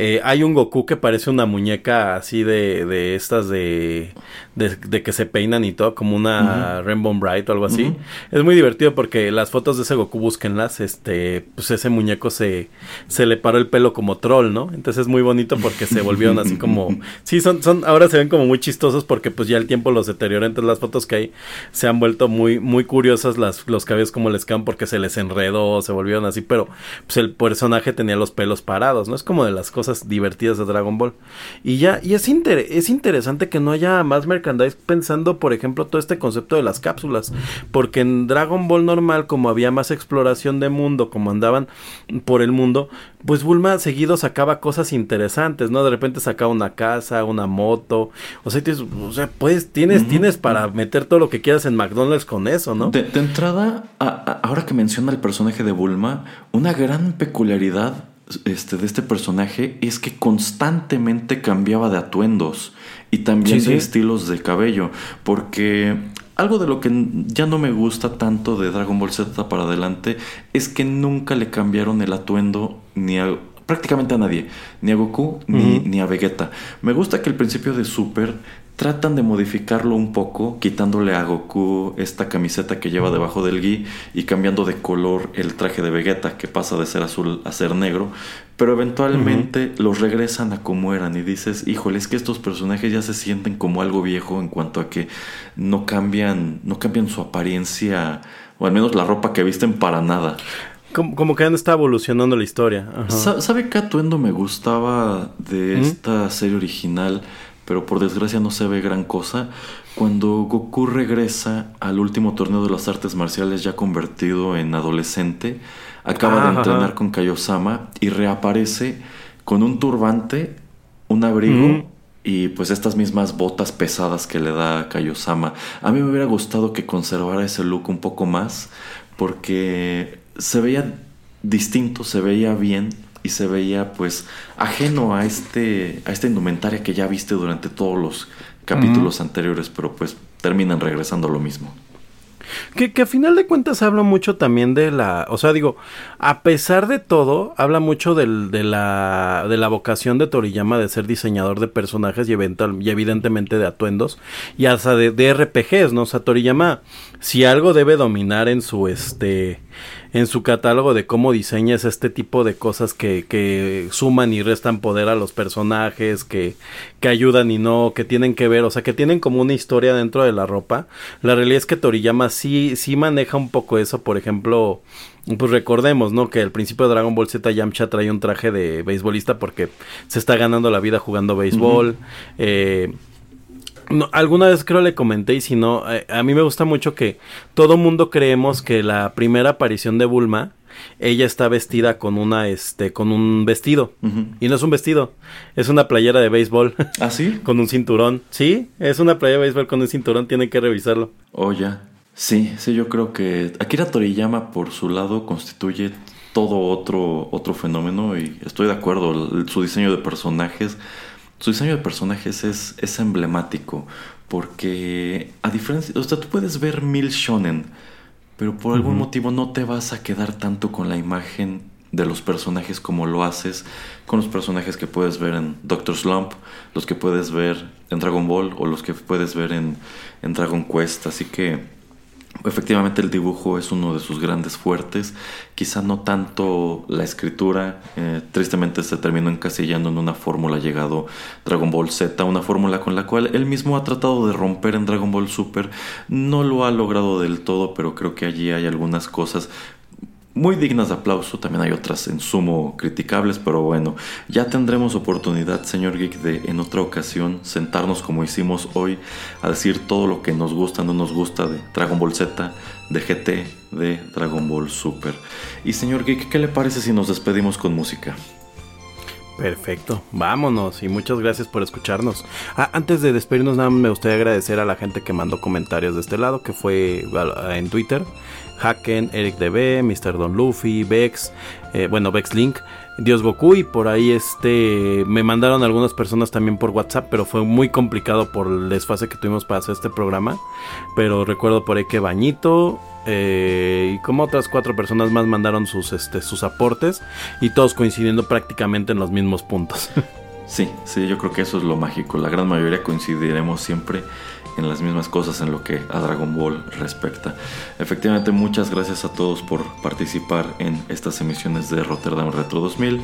eh, hay un Goku que parece una muñeca así de, de estas de, de, que se peinan y todo, como una Rainbow Bright o algo así. Es muy divertido porque las fotos de ese Goku, búsquenlas, este, pues ese muñeco se, se le paró el pelo como troll, ¿no? Entonces es muy bonito porque se volvieron así como, sí, son, son, ahora se ven como muy chistosos porque pues ya el tiempo los deterioró, entonces las fotos que hay se han vuelto muy, muy curiosas las, los cabellos como les quedan porque se les enredó, se volvieron así, pero pues el personaje tenía los pelos parados, ¿no? Es como de las cosas divertidas de Dragon Ball. Y ya, y es, es interesante que no haya más merchandise pensando, por ejemplo, todo este concepto de las cápsulas. Porque en Dragon Ball normal, como había más exploración de mundo, como andaban por el mundo, pues Bulma seguido sacaba cosas interesantes, ¿no? De repente sacaba una casa, una moto. O sea, tienes, o sea pues tienes, tienes para meter todo lo que quieras en McDonald's con eso, ¿no? De, entrada, ahora que menciona el personaje de Bulma, una gran peculiaridad este, de este personaje es que constantemente cambiaba de atuendos y también de estilos de cabello. Porque algo de lo que ya no me gusta tanto de Dragon Ball Z para adelante es que nunca le cambiaron el atuendo ni a prácticamente a nadie, ni a Goku ni, ni a Vegeta. Me gusta que el principio de Super tratan de modificarlo un poco, quitándole a Goku esta camiseta que lleva debajo del gi y cambiando de color el traje de Vegeta que pasa de ser azul a ser negro, pero eventualmente los regresan a como eran y dices, híjole, es que estos personajes ya se sienten como algo viejo en cuanto a que no cambian, no cambian su apariencia o al menos la ropa que visten para nada. Como, que han está evolucionando la historia. ¿Sabe qué atuendo me gustaba de esta serie original? Pero por desgracia no se ve gran cosa. Cuando Goku regresa al último torneo de las artes marciales ya convertido en adolescente, acaba de entrenar con Kaiosama y reaparece con un turbante, un abrigo y pues estas mismas botas pesadas que le da Kaiosama. A mí me hubiera gustado que conservara ese look un poco más porque se veía distinto, se veía bien y se veía pues ajeno a este a esta indumentaria que ya viste durante todos los capítulos anteriores, pero pues terminan regresando a lo mismo. Que, que a final de cuentas habla mucho también de la, o sea, digo, a pesar de todo, habla mucho del, de, la, de la vocación de Toriyama de ser diseñador de personajes y, eventual, y evidentemente de atuendos y hasta de, de RPGs, ¿no? O sea, Toriyama, si algo debe dominar en su, este, en su catálogo de cómo diseñas este tipo de cosas que, que suman y restan poder a los personajes, que, que ayudan y no, que tienen que ver, o sea, que tienen como una historia dentro de la ropa. La realidad es que Toriyama sí, sí maneja un poco eso, por ejemplo, pues recordemos, ¿no? Que al principio de Dragon Ball Z Yamcha trae un traje de beisbolista porque se está ganando la vida jugando béisbol. eh, no, alguna vez creo le comenté y si no, eh, a mí me gusta mucho que todo mundo creemos que la primera aparición de Bulma, ella está vestida con una, este, con un vestido. Y no es un vestido, es una playera de béisbol ¿Ah, sí? con un cinturón. Sí, es una playera de béisbol con un cinturón, tienen que revisarlo. Oh, ya. Sí, sí, yo creo que Akira Toriyama por su lado constituye todo otro, otro fenómeno y estoy de acuerdo, el- su diseño de personajes, su diseño de personajes es, es emblemático porque a diferencia, o sea, tú puedes ver mil shonen, pero por algún motivo no te vas a quedar tanto con la imagen de los personajes como lo haces con los personajes que puedes ver en Doctor Slump, los que puedes ver en Dragon Ball o los que puedes ver en, en Dragon Quest. Así que efectivamente el dibujo es uno de sus grandes fuertes. Quizá no tanto la escritura. eh, tristemente se terminó encasillando en una fórmula llegado Dragon Ball Z, una fórmula con la cual él mismo ha tratado de romper en Dragon Ball Super. No lo ha logrado del todo, pero creo que allí hay algunas cosas muy dignas de aplauso, también hay otras en sumo criticables, pero bueno, ya tendremos oportunidad, señor Geek, de en otra ocasión sentarnos como hicimos hoy a decir todo lo que nos gusta, no nos gusta de Dragon Ball Z, de GT, de Dragon Ball Super. Y señor Geek, ¿qué le parece si nos despedimos con música? Perfecto, vámonos y muchas gracias por escucharnos. Ah, antes de despedirnos, nada me gustaría agradecer a la gente que mandó comentarios de este lado, que fue en Twitter, Haken, Eric DB, Mr. Don Luffy, Vex, eh, bueno, Vex Link, Dios Goku y por ahí este me mandaron algunas personas también por WhatsApp, pero fue muy complicado por el desfase que tuvimos para hacer este programa. Pero recuerdo por ahí que Bañito eh, y como otras cuatro personas más mandaron sus este sus aportes y todos coincidiendo prácticamente en los mismos puntos. Sí, sí, yo creo que eso es lo mágico. La gran mayoría coincidiremos siempre en las mismas cosas en lo que a Dragon Ball respecta. Efectivamente, muchas gracias a todos por participar en estas emisiones de Rotterdam Retro 2000.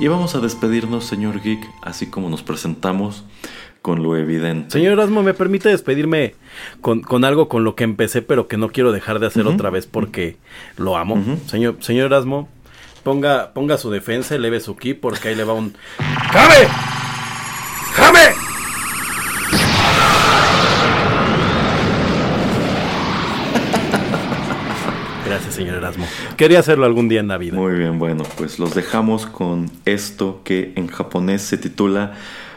Y vamos a despedirnos, señor Geek, así como nos presentamos con lo evidente. Señor Erasmo, ¿me permite despedirme con, con algo con lo que empecé, pero que no quiero dejar de hacer Ujú. otra vez porque lo amo? Ujú. Señor, señor Erasmo, ponga, ponga su defensa, eleve su ki, porque ahí le va un... ¡Jame! ¡Jame! Gracias, señor Erasmo. Quería hacerlo algún día en la vida. Muy bien, bueno, pues los dejamos con esto que en japonés se titula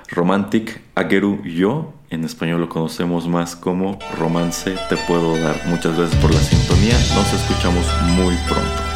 Romantic Ageru Yo. En español lo conocemos más como Romance Te Puedo Dar. Muchas gracias por la sintonía. Nos escuchamos muy pronto.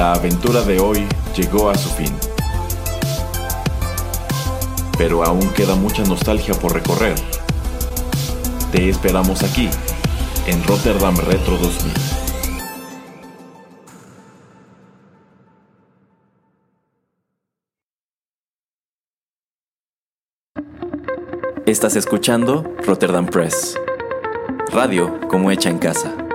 La aventura de hoy llegó a su fin. Pero aún queda mucha nostalgia por recorrer. Te esperamos aquí, en Rotterdam Retro 2000. Estás escuchando Rotterdam Press. Radio como hecha en casa.